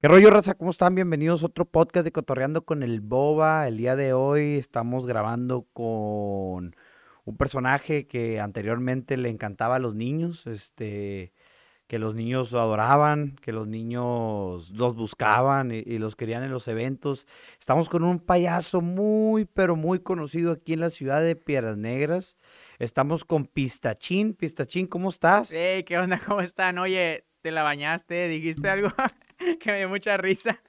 ¿Qué rollo, raza? ¿Cómo están? Bienvenidos a otro podcast de Cotorreando con el Boba. El día de hoy estamos grabando con un personaje que anteriormente le encantaba a los niños, este, que los niños lo adoraban, que los niños los buscaban y, y los querían en los eventos. Estamos con un payaso muy, pero muy conocido aquí en la ciudad de Piedras Negras. Estamos con Pistachín. Pistachín, ¿cómo estás? Hey, ¿qué onda? ¿Cómo están? Oye, ¿te la bañaste? ¿Dijiste algo que me dio mucha risa?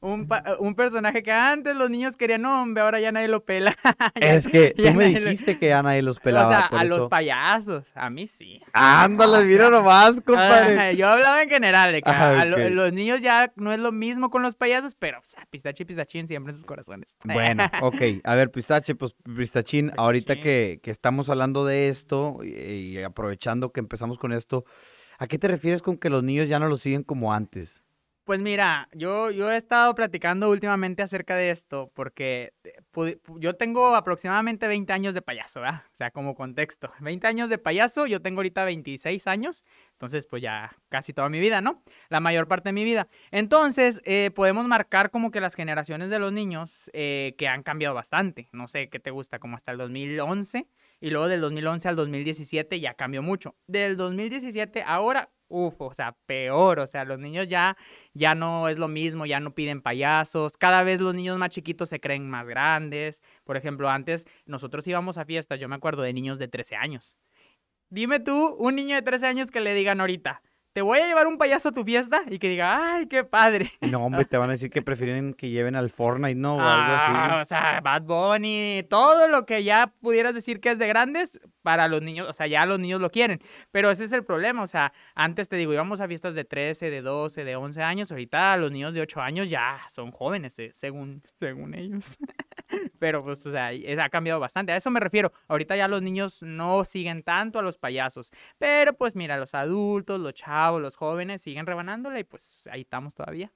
Un, un personaje que antes los niños querían, no, hombre, ahora ya nadie lo pela. Ya- Es que tú me lo- dijiste que ya nadie los pelaba. O sea, por a eso. los payasos, a mí sí. Ándale, O mira sea, nomás, compadre. Yo hablaba en general de que Ah, lo- los niños ya no es lo mismo con los payasos, pero o sea, pistache y pistachín siempre en sus corazones. Bueno, ok. A ver, Pistache, pues Pistachín, ahorita que, que estamos hablando de esto y, y aprovechando que empezamos con esto, ¿a qué te refieres con que los niños ya no lo siguen como antes? Pues mira, yo, yo he estado platicando últimamente acerca de esto porque eh, yo tengo aproximadamente 20 años de payaso, ¿verdad? O sea, como contexto. 20 años de payaso, yo tengo ahorita 26 años, entonces pues ya casi toda mi vida, ¿no? La mayor parte de mi vida. Entonces, eh, podemos marcar como que las generaciones de los niños eh, que han cambiado bastante. No sé qué te gusta, como hasta el 2011 y luego del 2011 al 2017 ya cambió mucho. Del 2017 ahora, uff, o sea, peor, o sea, los niños ya ya no es lo mismo, ya no piden payasos, cada vez los niños más chiquitos se creen más grandes. Por ejemplo, antes nosotros íbamos a fiestas, yo me acuerdo de niños de 13 años. Dime tú, un niño de 13 años que le digan ahorita, te voy a llevar un payaso a tu fiesta y que diga, ay, qué padre. No, hombre, te van a decir que prefieren que lleven al Fortnite, ¿no? O Ah, algo o sea, Bad Bunny, todo lo que ya pudieras decir que es de grandes, para los niños, o sea, ya los niños lo quieren. Pero ese es el problema, o sea, antes te digo, íbamos a fiestas de 13, de 12, de 11 años, ahorita los niños de 8 años ya son jóvenes, eh, según, según ellos. Pero pues, o sea, ha cambiado bastante. A eso me refiero. Ahorita ya los niños no siguen tanto a los payasos. Pero pues mira, los adultos, los chavos, los jóvenes siguen rebanándola y pues ahí estamos todavía.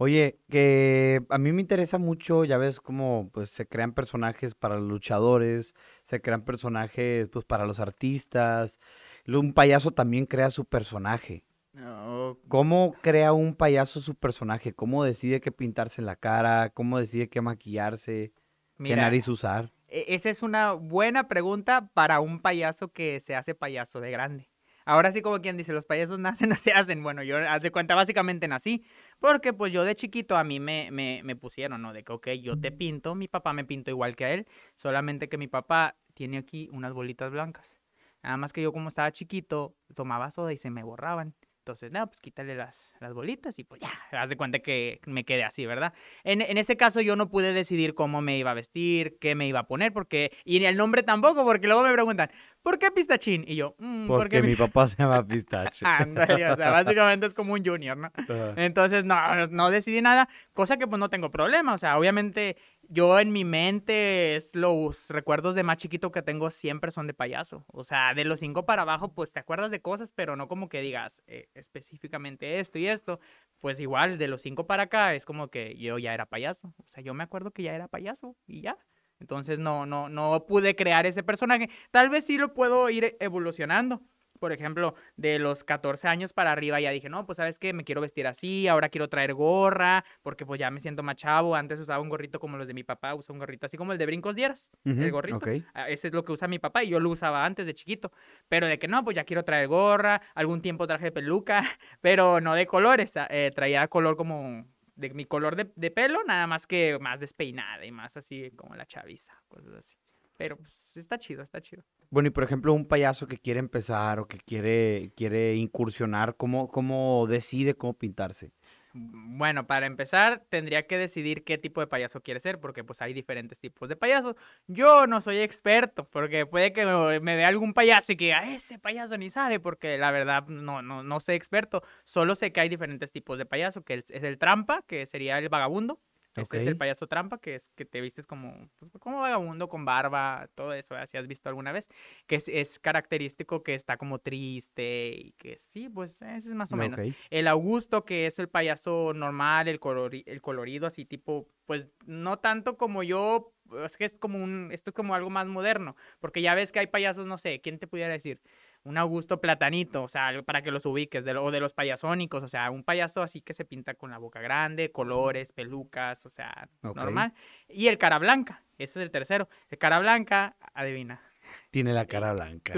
Oye, que a mí me interesa mucho, ya ves cómo pues se crean personajes para los luchadores, se crean personajes pues para los artistas. Un payaso también crea su personaje. No, ¿Cómo crea un payaso su personaje? ¿Cómo decide qué pintarse en la cara? ¿Cómo decide qué maquillarse? ¿Qué mira, nariz usar? E- Esa es una buena pregunta para un payaso que se hace payaso de grande. Ahora sí, como quien dice, los payasos nacen, no se hacen. Bueno, yo, haz de cuenta, básicamente nací. Porque pues yo de chiquito a mí me, me, me pusieron, ¿no? De que, ok, yo te pinto, mi papá me pinto igual que a él. Solamente que mi papá tiene aquí unas bolitas blancas. Nada más que yo como estaba chiquito, tomaba soda y se me borraban. Entonces, no, pues quítale las, las bolitas y pues ya, haz de cuenta que me quedé así, ¿verdad? En, en ese caso yo no pude decidir cómo me iba a vestir, qué me iba a poner, porque, y ni el nombre tampoco, porque luego me preguntan, ¿por qué pistachín? Y yo, "Mm, Porque mi papá se llama Pistache. Ándale, o sea, básicamente es como un junior, ¿no? Entonces, no, no decidí nada, cosa que pues no tengo problema, o sea, obviamente yo en mi mente es los recuerdos de más chiquito que tengo siempre son de payaso, o sea, de los cinco para abajo pues te acuerdas de cosas, pero no como que digas eh, específicamente esto y esto, pues igual de los cinco para acá es como que yo ya era payaso, o sea, yo me acuerdo que ya era payaso y ya. Entonces no, no, no pude crear ese personaje. Tal vez sí lo puedo ir evolucionando. Por ejemplo, de los 14 años para arriba ya dije, no, pues sabes qué, me quiero vestir así, ahora quiero traer gorra, porque pues ya me siento más chavo. Antes usaba un gorrito como los de mi papá, usaba un gorrito así como el de Brincos Dieras, el gorrito. ok. Ah, Ese es lo que usa mi papá y yo lo usaba antes de chiquito. Pero de que no, pues ya quiero traer gorra, algún tiempo traje peluca, pero no de colores, ah, eh, traía color como de mi color de, de pelo, nada más que más despeinada y más así como la chaviza, cosas así. Pero pues está chido, está chido. Bueno, y por ejemplo, un payaso que quiere empezar o que quiere, quiere incursionar, ¿cómo, cómo decide cómo pintarse? Bueno, para empezar, tendría que decidir qué tipo de payaso quiere ser, porque pues hay diferentes tipos de payasos. Yo no soy experto, porque puede que me, vea algún payaso y que "Ah, ese payaso ni sabe, porque la verdad no, no, no soy experto. Solo sé que hay diferentes tipos de payaso, que es el trampa, que sería el vagabundo. Ese es el payaso trampa, que es que te vistes como, pues, como vagabundo, con barba, todo eso, ¿verdad? si has visto alguna vez, que es, es característico que está como triste y que sí, pues ese es más o menos. Ok. El Augusto, que es el payaso normal, el, colori- el colorido, así tipo, pues no tanto como yo, es que es como un, esto es como algo más moderno, porque ya ves que hay payasos, no sé, ¿quién te pudiera decir? Un Augusto Platanito, o sea, para que los ubiques, de o de los payasónicos, o sea, un payaso así que se pinta con la boca grande, colores, pelucas, o sea, normal. Y el cara blanca, ese es el tercero. El cara blanca, adivina. Tiene la cara blanca.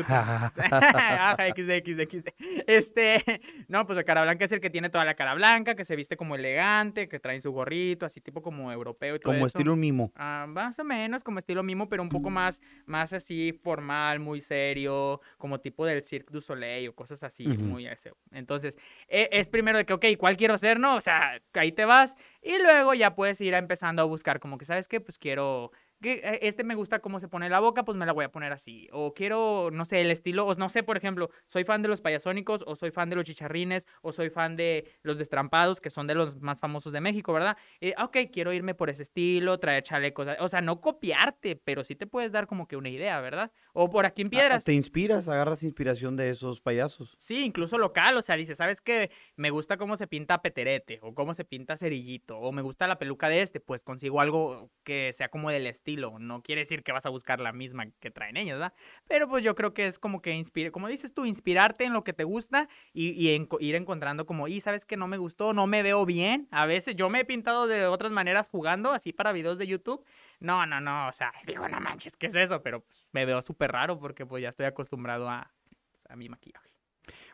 Este, no, pues el cara blanca es el que tiene toda la cara blanca, que se viste como elegante, que trae su gorrito, así tipo como europeo y todo Como estilo mimo. Ah, más o menos como estilo mimo, pero un poco más, más así formal, muy serio, como tipo del Cirque du Soleil o cosas así, muy ese. Entonces, e, es primero de que, ok, ¿cuál quiero ser? No, o sea, ahí te vas y luego ya puedes ir empezando a buscar como que, ¿sabes qué? Pues quiero eh, este me gusta cómo se pone la boca, pues me la voy a poner así. O quiero, no sé, el estilo, o no sé, por ejemplo, soy fan de los payasónicos, o soy fan de los chicharrines, o soy fan de los destrampados, que son de los más famosos de México, ¿verdad? Eh, ok, quiero irme por ese estilo, traer chalecos, o sea, no copiarte, pero sí te puedes dar como que una idea, ¿verdad? O por aquí en Piedras. Te inspiras, agarras inspiración de esos payasos. Sí, incluso local, o sea, dices, ¿sabes qué? Me gusta cómo se pinta Peterete, o cómo se pinta Cerillito, o me gusta la peluca de este, pues consigo algo que sea como del estilo no quiere decir que vas a buscar la misma que traen ellos, ¿verdad? Pero pues yo creo que es como que inspire, como dices tú, inspirarte en lo que te gusta y, ir encontrando como, y sabes que no me gustó, no me veo bien. A veces yo me he pintado de otras maneras jugando así para videos de YouTube. No, no, no, o sea, digo, no manches, ¿qué es eso? Pero pues, me veo súper raro porque pues ya estoy acostumbrado a, pues, a mi maquillaje.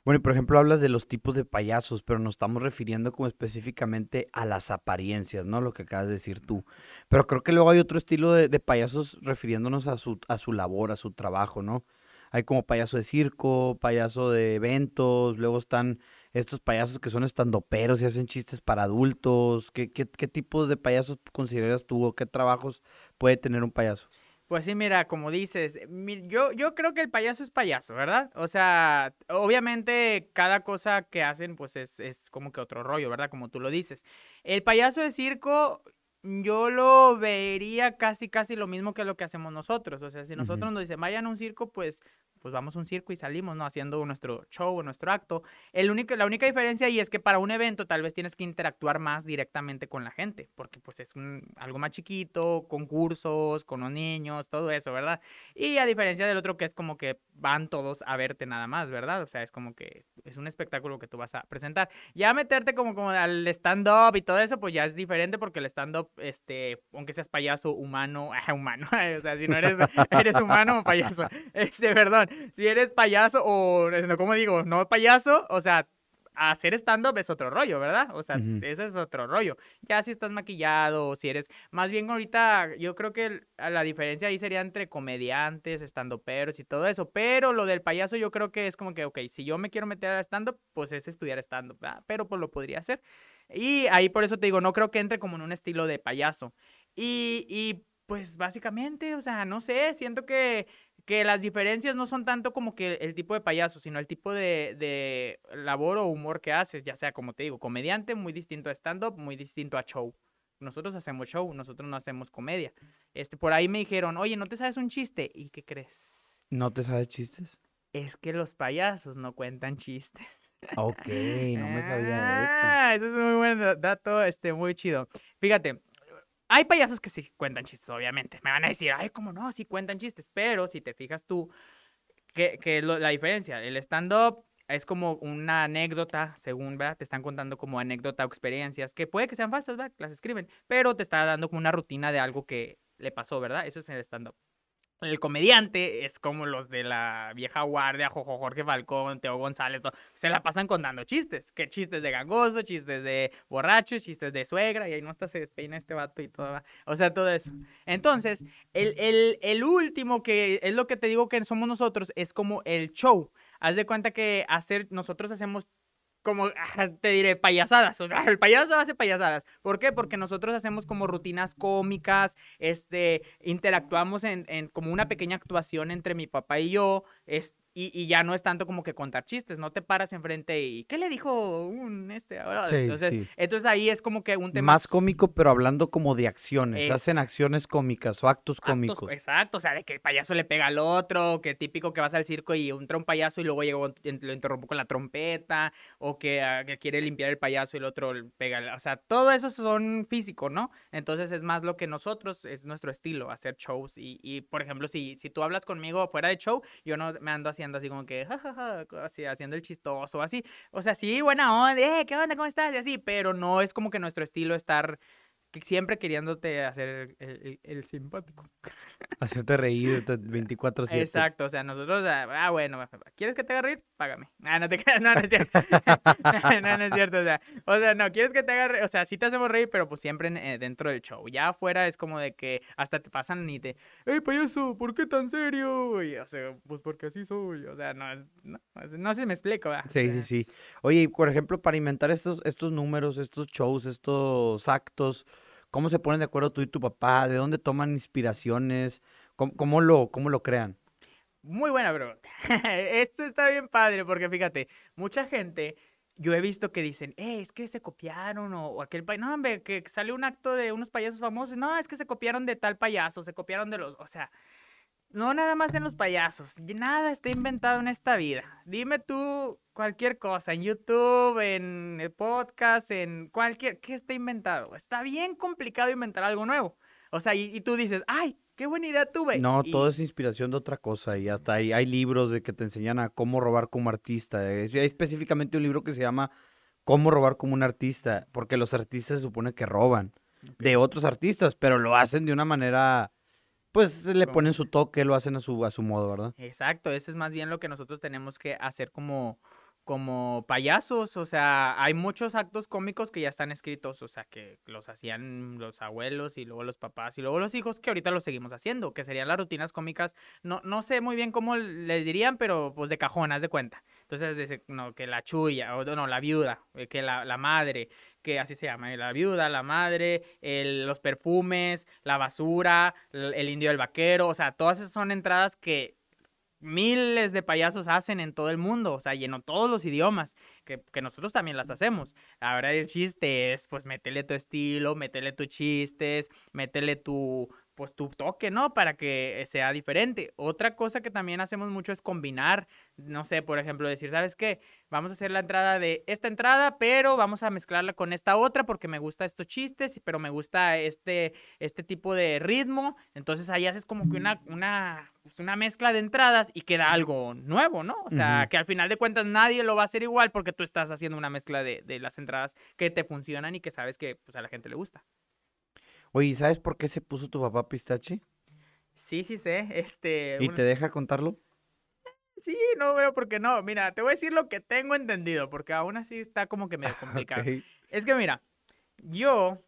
Bueno, y por ejemplo hablas de los tipos de payasos, pero nos estamos refiriendo como específicamente a las apariencias, ¿no? Lo que acabas de decir tú. Pero creo que luego hay otro estilo de, payasos refiriéndonos a su, a su labor, a su trabajo, ¿no? Hay como payaso de circo, payaso de eventos, luego están estos payasos que son estandoperos y hacen chistes para adultos. ¿Qué, qué, qué tipos de payasos consideras tú o qué trabajos puede tener un payaso? Pues sí, mira, como dices, yo, yo creo que el payaso es payaso, ¿verdad? O sea, obviamente cada cosa que hacen, pues es, es como que otro rollo, ¿verdad? Como tú lo dices. El payaso de circo, yo lo vería casi, casi lo mismo que lo que hacemos nosotros. O sea, si nosotros nos dicen, vayan a un circo, pues pues vamos a un circo y salimos, ¿no? Haciendo nuestro show, nuestro acto. El único, la única diferencia ahí es que para un evento tal vez tienes que interactuar más directamente con la gente, porque pues es algo más chiquito, concursos, con los niños, todo eso, ¿verdad? Y a diferencia del otro que es como que van todos a verte nada más, ¿verdad? O sea, es como que es un espectáculo que tú vas a presentar. Ya meterte como, como al stand-up y todo eso, pues ya es diferente porque el stand-up, este, aunque seas payaso humano, humano, o sea, si no eres, eres humano o payaso, este, perdón, si eres payaso o, como digo, no payaso, o sea, hacer stand-up es otro rollo, ¿verdad? O sea, ese es otro rollo. Ya si estás maquillado, si eres... Más bien ahorita yo creo que la diferencia ahí sería entre comediantes, stand-uperos y todo eso. Pero lo del payaso yo creo que es como que, ok, si yo me quiero meter a stand-up, pues es estudiar stand-up, ¿verdad? Pero pues lo podría hacer. Y ahí por eso te digo, no creo que entre como en un estilo de payaso. Y, y pues básicamente, o sea, no sé, siento que que las diferencias no son tanto como que el tipo de payaso, sino el tipo de, labor o humor que haces, ya sea como te digo, comediante, muy distinto a stand-up, muy distinto a show. Nosotros hacemos show, nosotros no hacemos comedia. Este, por ahí me dijeron, oye, ¿no te sabes un chiste? ¿Y qué crees? ¿No te sabes chistes? Es que los payasos no cuentan chistes. Ok, no me sabía eso. Ah, eso es muy buen dato, este, muy chido. Fíjate, hay payasos que sí cuentan chistes, obviamente. Me van a decir, ay, ¿cómo no? Sí cuentan chistes. Pero si te fijas tú, que, que la diferencia, el stand-up es como una anécdota, según, ¿verdad? Te están contando como anécdota o experiencias, que puede que sean falsas, ¿verdad? Las escriben, pero te está dando como una rutina de algo que le pasó, ¿verdad? Eso es el stand-up. El comediante es como los de la vieja guardia, Jojo Jorge Falcón, Teo González, se la pasan contando chistes, que chistes de gangoso, chistes de borracho, chistes de suegra, y ahí no hasta se despeina este vato y todo, o sea, todo eso. Entonces, el, el, el último que es lo que te digo que somos nosotros, es como el show. Haz de cuenta que hacer, nosotros hacemos como, te diré, payasadas. O sea, el payaso hace payasadas. ¿Por qué? Porque nosotros hacemos como rutinas cómicas, este, interactuamos en, en como una pequeña actuación entre mi papá y yo, este, y, ya no es tanto como que contar chistes, no te paras enfrente y ¿qué le dijo un este ahora? entonces, entonces ahí es como que un tema más cómico, pero hablando como de acciones, hacen acciones cómicas o actos, cómicos. Exacto, o sea, de que el payaso le pega al otro, que típico que vas al circo y entra un payaso y luego llegó, lo interrumpo con la trompeta, o que, ah, que, quiere limpiar el payaso y el otro pega, o sea, todo eso son físicos, ¿no? Entonces es más lo que nosotros, es nuestro estilo, hacer shows y, y por ejemplo, si, si tú hablas conmigo fuera de show, yo no me ando haciendo así como que, jajaja, así, haciendo el chistoso, así. O sea, sí, buena onda, eh, ¿qué onda? ¿Cómo estás? Y así, pero no es como que nuestro estilo estar siempre queriéndote hacer el, simpático. Hacerte reír 24-7. Exacto, o sea, nosotros, ah, ah, bueno, ¿quieres que te haga reír? Págame. Ah, no te creas, no, no es cierto. no, no es cierto, o sea, o sea, no, ¿quieres que te haga reír? O sea, sí te hacemos reír, pero pues siempre eh, dentro del show. Ya afuera es como de que hasta te pasan y te, ¡Ey, payaso! ¿Por qué tan serio? Y, o sea, pues porque así soy. O sea, no, no, no sé si me explico, ¿verdad? Sí, sí, sí. Oye, por ejemplo, para inventar estos, estos números, estos shows, estos actos, ¿Cómo se ponen de acuerdo tú y tu papá? ¿De dónde toman inspiraciones? ¿Cómo, lo, cómo lo crean? Muy buena pregunta. Esto está bien padre porque fíjate, mucha gente yo he visto que dicen, eh, es que se copiaron o, aquel payaso, no, hombre, que sale un acto de unos payasos famosos, no, es que se copiaron de tal payaso, se copiaron de los, o sea, no nada más en los payasos, nada está inventado en esta vida. Dime tú cualquier cosa, en YouTube, en el podcast, en cualquier, ¿qué está inventado? Está bien complicado inventar algo nuevo. O sea, y, tú dices, ay, qué buena idea tuve. No, todo es inspiración de otra cosa y hasta hay, hay libros de que te enseñan a cómo robar como artista. Hay específicamente un libro que se llama Cómo robar como un artista, porque los artistas se supone que roban de otros artistas, pero lo hacen de una manera pues le ponen su toque, lo hacen a su, a su modo, ¿verdad? Exacto, eso es más bien lo que nosotros tenemos que hacer como, como payasos, o sea, hay muchos actos cómicos que ya están escritos, o sea, que los hacían los abuelos y luego los papás y luego los hijos que ahorita lo seguimos haciendo, que serían las rutinas cómicas, no, no sé muy bien cómo les dirían, pero pues de cajón, haz de cuenta. Entonces, no, que la chuya, o no, la viuda, eh, que la, la madre, que así se llama, la viuda, la madre, los perfumes, la basura, el, indio del vaquero, o sea, todas esas son entradas que miles de payasos hacen en todo el mundo, o sea, lleno todos los idiomas, que, que, nosotros también las hacemos. Ahora el chiste es, pues, métele tu estilo, métele tus chistes, métele tu, pues tu toque, ¿no? Para que sea diferente. Otra cosa que también hacemos mucho es combinar, no sé, por ejemplo, decir, ¿sabes qué? Vamos a hacer la entrada de esta entrada, pero vamos a mezclarla con esta otra porque me gusta estos chistes, pero me gusta este, este tipo de ritmo. Entonces ahí haces como que una, una, pues, una mezcla de entradas y queda algo nuevo, ¿no? O sea, que al final de cuentas nadie lo va a hacer igual porque tú estás haciendo una mezcla de, de las entradas que te funcionan y que sabes que pues, a la gente le gusta. Oye, ¿sabes por qué se puso tu papá pistache? Sí, sí sé. Este. ¿Y te deja contarlo? Sí, no, pero porque no. Mira, te voy a decir lo que tengo entendido, porque aún así está como que medio complicado. Es que mira, yo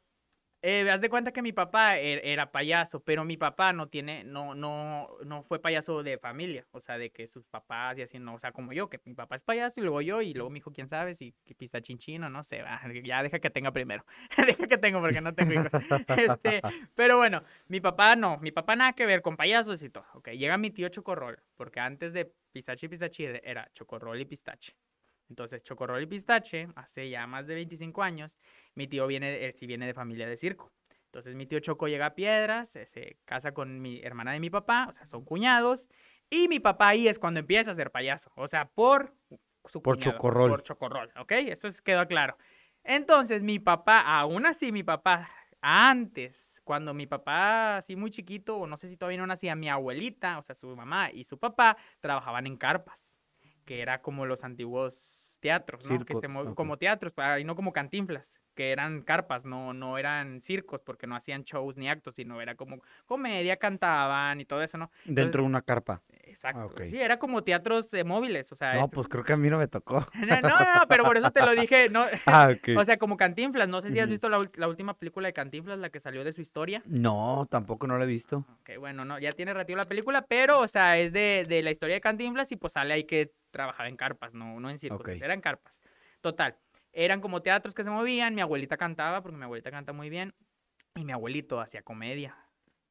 eh, haz de cuenta que mi papá er, era payaso, pero mi papá no tiene, no, no, no fue payaso de familia, o sea, de que sus papás y así, no, o sea, como yo, que mi papá es payaso y luego yo, y luego mi hijo, quién sabe, si que pista chinchino, no sé, ya deja que tenga primero, deja que tenga porque no tengo hijos. este, pero bueno, mi papá no, mi papá nada que ver con payasos y todo, ok, llega mi tío Chocorrol, porque antes de pistache y pistache era Chocorrol y pistache. Entonces, Chocorrol y Pistache, hace ya más de 25 años, mi tío viene, él sí viene de familia de circo. Entonces, mi tío Choco llega a Piedras, se, casa con mi hermana de mi papá, o sea, son cuñados. Y mi papá ahí es cuando empieza a ser payaso, o sea, por su Por Chocorrol. Por Chocorrol, ¿ok? Eso quedó claro. Entonces, mi papá, aún así, mi papá, antes, cuando mi papá, así muy chiquito, o no sé si todavía no nacía, mi abuelita, o sea, su mamá y su papá, trabajaban en carpas, que era como los antiguos teatros, ¿no? que Como teatros, y no como cantinflas, que eran carpas, no, no eran circos, porque no hacían shows ni actos, sino era como comedia, cantaban y todo eso, ¿no? Dentro de una carpa. Exacto. Ah, sí, era como teatros eh, móviles, o sea. No, pues creo que a mí no me tocó. No, no, no, pero por eso te lo dije, no. Ah, o sea, como Cantinflas, no sé si has visto la, la, última película de Cantinflas, la que salió de su historia. No, tampoco no la he visto. Ok, bueno, no, ya tiene ratito la película, pero, o sea, es de, de la historia de Cantinflas y pues sale ahí que trabajaba en carpas, no, no en circos, eran carpas. Total, eran como teatros que se movían, mi abuelita cantaba, porque mi abuelita canta muy bien, y mi abuelito hacía comedia,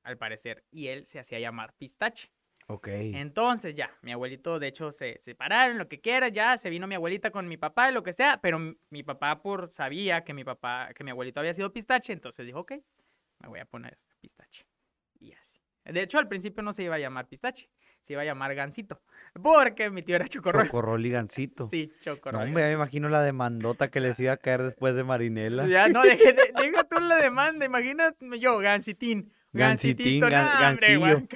al parecer, y él se hacía llamar Pistache. Ok. Entonces ya, mi abuelito, de hecho, se separaron, lo que quiera, ya, se vino mi abuelita con mi papá, lo que sea, pero mi papá por sabía que mi papá, que mi abuelito había sido pistache, entonces dijo, ok, me voy a poner pistache. Y así. De hecho, al principio no se iba a llamar pistache, se iba a llamar Gancito. Porque mi tío era Chocorrol. Chocorrol y Gancito. Sí, Chocorrol. No, me imagino la demandota que les iba a caer después de Marinela. Ya, no, deja, deja tú la demanda. Imagínate yo, Gancitín. Gancitín, Gancitito, Gancillo.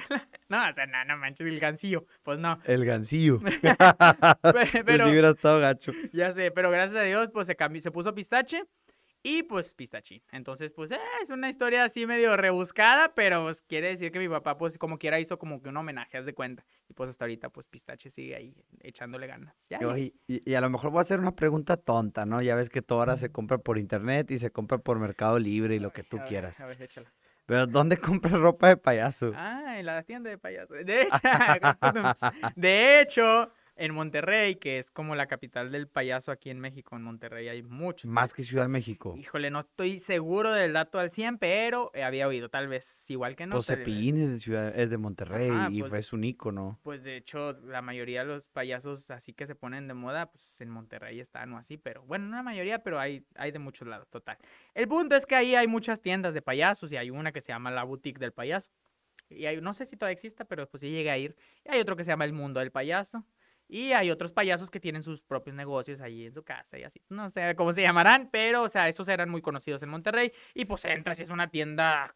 No, o sea, no, no manches, el gancillo. Pues no. El gancillo. Pe- Pero... Hubiera estado gacho. ya sé, pero gracias a Dios, pues se cambió, se puso pistache y pues pistachín. Entonces, pues eh, es una historia así medio rebuscada, pero pues, quiere decir que mi papá, pues como quiera, hizo como que un homenaje, haz de cuenta. Y pues hasta ahorita, pues pistache sigue ahí echándole ganas. Ya, ya. Oye, y, y a lo mejor voy a hacer una pregunta tonta, ¿no? Ya ves que todo ahora se compra por internet y se compra por Mercado Libre y lo que tú A ver, quieras. a ver, échala. Pero ¿dónde compras ropa de payaso? Ah, en la tienda de payasos. De hecho, de hecho, en Monterrey, que es como la capital del payaso aquí en México, en Monterrey hay muchos. Más que Ciudad de México. Híjole, no estoy seguro del dato al 100, pero eh, había oído, tal vez igual que no. Pues eh, Cepillín es de, Ciudad, es de Monterrey Ajá, y pues- es un ícono. Pues de hecho, la mayoría de los payasos así que se ponen de moda, pues en Monterrey están o así, pero bueno, no la mayoría, pero hay, hay de muchos lados, total. El punto es que ahí hay muchas tiendas de payasos y hay una que se llama La Boutique del Payaso. Y hay, no sé si todavía exista, pero pues sí llegué a ir. Y hay otro que se llama El Mundo del Payaso. Y hay otros payasos que tienen sus propios negocios ahí en su casa y así. No sé cómo se llamarán, pero, o sea, esos eran muy conocidos en Monterrey. Y pues entras y es una tienda,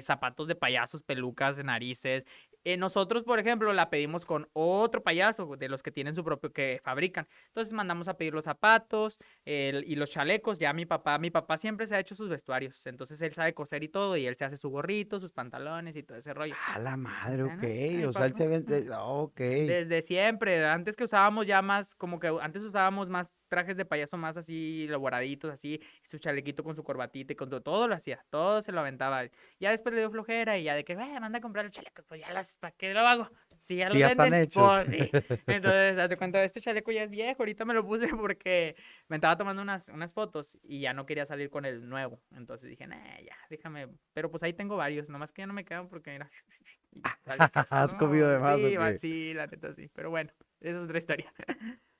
zapatos de payasos, pelucas, narices. Eh, nosotros, por ejemplo, la pedimos con otro payaso de los que tienen su propio, que fabrican. Entonces mandamos a pedir los zapatos el- y los chalecos. Ya mi papá, mi papá siempre se ha hecho sus vestuarios. Entonces él sabe coser y todo. Y él se hace su gorrito, sus pantalones y todo ese rollo. A la madre, ok. Ay, O sea, él se vende. ah, Ok. Desde siempre, antes que usábamos ya más, como que antes usábamos más trajes de payaso más así elaboraditos, así, su chalequito con su corbatita y con todo, todo lo hacía, todo se lo aventaba. Ya después le dio flojera y ya de que, "Eh, manda a comprar el chaleco, pues ya las, ¿para qué lo hago? Si ya Sí, lo ya están venden, hechos. pues sí. Entonces, date cuenta, este chaleco ya es viejo, ahorita me lo puse porque me estaba tomando unas, unas fotos y ya no quería salir con el nuevo. Entonces dije, nah, ya, déjame. Pero pues ahí tengo varios, nomás que ya no me quedan porque mira. ¿Has comido de más Sí, sí, la neta sí. Pero bueno, esa es otra historia.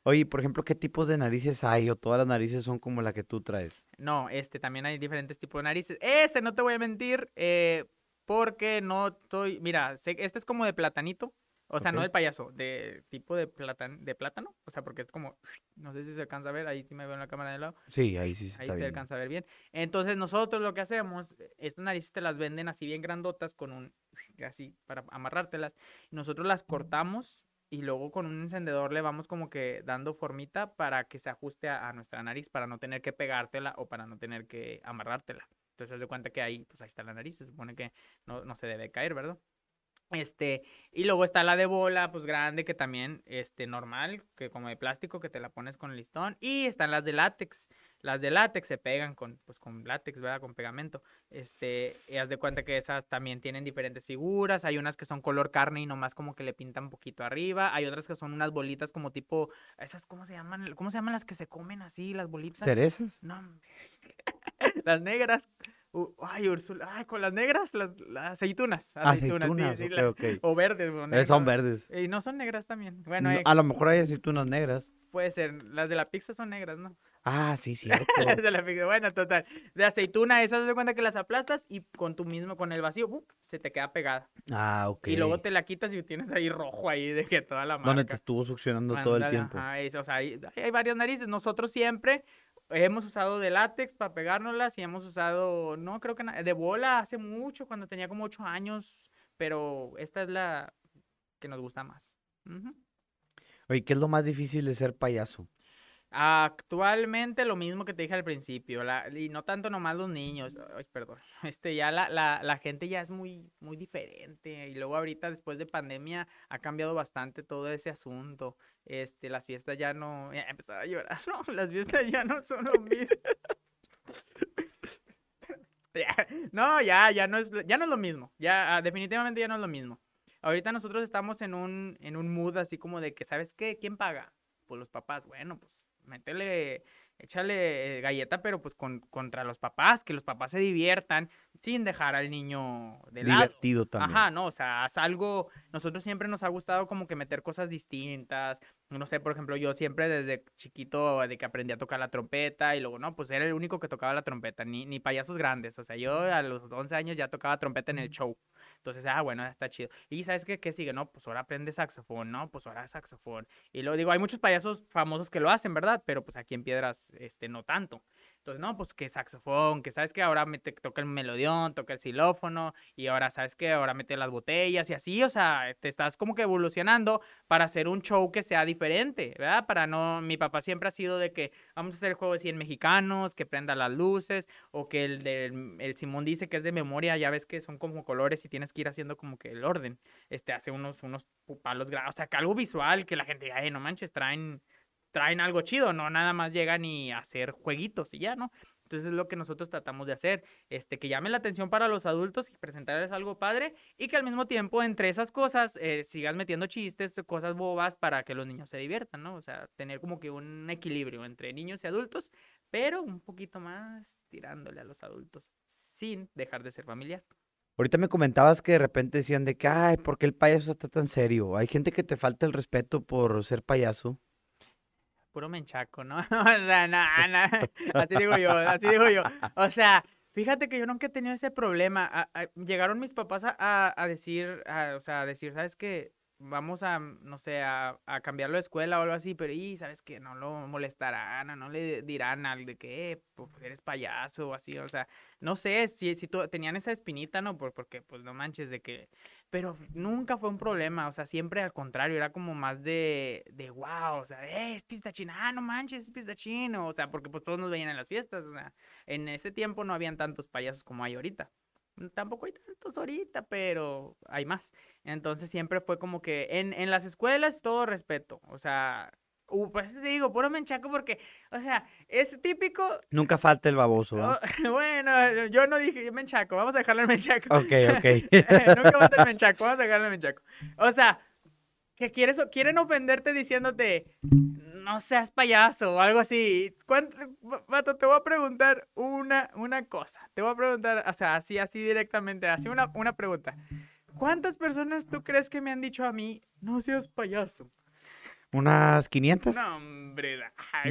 Oye, por ejemplo, ¿qué tipos de narices hay? ¿O todas las narices son como la que tú traes? No, este, también hay diferentes tipos de narices. Ese, no te voy a mentir, eh, porque no estoy, mira, este es como de platanito, o sea, no del payaso, de tipo de, platan, de plátano, o sea, porque es como, no sé si se alcanza a ver, ahí sí me veo en la cámara de lado, Sí, ahí sí se ahí está se bien. alcanza a ver bien. Entonces nosotros lo que hacemos, eh, estas narices te las venden así bien grandotas con un, así, para amarrártelas, nosotros las cortamos y luego con un encendedor le vamos como que dando formita para que se ajuste a, nuestra nariz, para no tener que pegártela o para no tener que amarrártela. Entonces, de cuenta que ahí, pues ahí está la nariz, se supone que no, no se debe caer, ¿verdad? Este, y luego está la de bola, pues grande, que también, este, normal, que como de plástico, que te la pones con listón. Y están las de látex. Las de látex se pegan con, pues, con látex, ¿verdad? Con pegamento. Este, y haz de cuenta que esas también tienen diferentes figuras. Hay unas que son color carne y nomás como que le pintan un poquito arriba. Hay otras que son unas bolitas como tipo, esas, ¿cómo se llaman? ¿Cómo se llaman las que se comen así, las bolitas? ¿Cerezas? No, las negras. Uh, ay, Úrsula. Ay, con las negras, las, las aceitunas. Aceitunas, sí, Aceitunas, sí, la-. O verdes. o Eh, son verdes. Y no son negras también. Bueno, No, eh, a lo mejor hay aceitunas negras. puede ser. Las de la pizza son negras, ¿no? Ah, sí, la pizza. Bueno, total. De aceituna, esas de cuenta que las aplastas y con tu mismo, con el vacío, ¡fu! se te queda pegada. Ah, ok. Y luego te la quitas y tienes ahí rojo ahí de que toda la marca. Donde te estuvo succionando todo el tiempo. ajá, eso, o sea, hay, hay varias narices. Nosotros siempre hemos usado de látex para pegárnoslas y hemos usado, no creo que de bola hace mucho, cuando tenía como ocho años, pero esta es la que nos gusta más. Oye, ¿qué es lo más difícil de ser payaso? Actualmente lo mismo que te dije al principio, la- y no tanto nomás los niños, ay, perdón, este ya la, la, la gente ya es muy, muy diferente, y luego ahorita después de pandemia ha cambiado bastante todo ese asunto, este, las fiestas ya no, ya empezaba a llorar, no, las fiestas ya no son lo mismo. No, ya, ya no es, ya no es lo mismo, ya, ah, definitivamente ya no es lo mismo. Ahorita nosotros estamos en un, en un mood así como de que, ¿sabes qué? ¿Quién paga? Pues los papás, bueno, pues métele, échale eh, galleta, pero pues con, contra los papás, que los papás se diviertan sin dejar al niño de lado. Divertido también. Ajá, no, o sea, haz algo, nosotros siempre nos ha gustado como que meter cosas distintas, no sé, por ejemplo, yo siempre desde chiquito, de que aprendí a tocar la trompeta y luego, no, pues era el único que tocaba la trompeta, ni, ni payasos grandes, o sea, yo a los 11 años ya tocaba trompeta en el show, entonces, ah, bueno, está chido. Y ¿sabes qué, qué sigue? No, pues ahora aprende saxofón, ¿no? Pues ahora saxofón. Y luego digo, hay muchos payasos famosos que lo hacen, ¿verdad? Pero pues aquí en Piedras, este, no tanto. Entonces, no, pues que saxofón, que sabes que ahora me toca el melodión, toca el xilófono, y ahora sabes que ahora mete las botellas y así, o sea, te estás como que evolucionando para hacer un show que sea diferente, ¿verdad? Para no, mi papá siempre ha sido de que vamos a hacer el juego de 100 mexicanos, que prenda las luces, o que el de el Simón dice que es de memoria, ya ves que son como colores y tienes que ir haciendo como que el orden, este, hace unos, unos palos o sea, que algo visual, que la gente diga, no manches, traen traen algo chido, no nada más llegan y hacer jueguitos y ya, ¿no? Entonces es lo que nosotros tratamos de hacer, este, que llame la atención para los adultos y presentarles algo padre y que al mismo tiempo entre esas cosas eh, sigas metiendo chistes, cosas bobas para que los niños se diviertan, ¿no? O sea, tener como que un equilibrio entre niños y adultos, pero un poquito más tirándole a los adultos sin dejar de ser familiar. Ahorita me comentabas que de repente decían de que, ay, ¿por qué el payaso está tan serio? Hay gente que te falta el respeto por ser payaso puro menchaco, ¿no? o sea, nada, nada. Así digo yo, así digo yo. O sea, fíjate que yo nunca he tenido ese problema. llegaron mis papás a, a decir, o sea, a decir, ¿sabes qué? vamos a, no sé, a, cambiarlo de escuela o algo así, pero y sabes que no lo molestarán, no le dirán al de que pues eres payaso o así, o sea, no sé si, si tenían esa espinita, ¿no? Por, porque pues no manches de que, pero nunca fue un problema, o sea, siempre al contrario, era como más de, de wow, o sea, eh, es pistachino, ah, no manches, es pistachino, o sea, porque pues todos nos veían en las fiestas, o sea, en ese tiempo no habían tantos payasos como hay ahorita. Tampoco hay tantos ahorita, pero hay más. Entonces siempre fue como que en, en las escuelas todo respeto. O sea, uh, por eso te digo, puro menchaco porque, o sea, es típico. Nunca falta el baboso. Oh, bueno, yo no dije menchaco, vamos a dejarle el menchaco. Ok, ok. Nunca falta el menchaco, vamos a dejarle el menchaco. O sea, que quieres, quieren ofenderte diciéndote, no seas payaso o algo así. Vato, te voy a preguntar una, una cosa. Te voy a preguntar, o sea, así, así directamente, así una, una pregunta. ¿Cuántas personas tú crees que me han dicho a mí, no seas payaso? ¿Unas 500? No, hombre.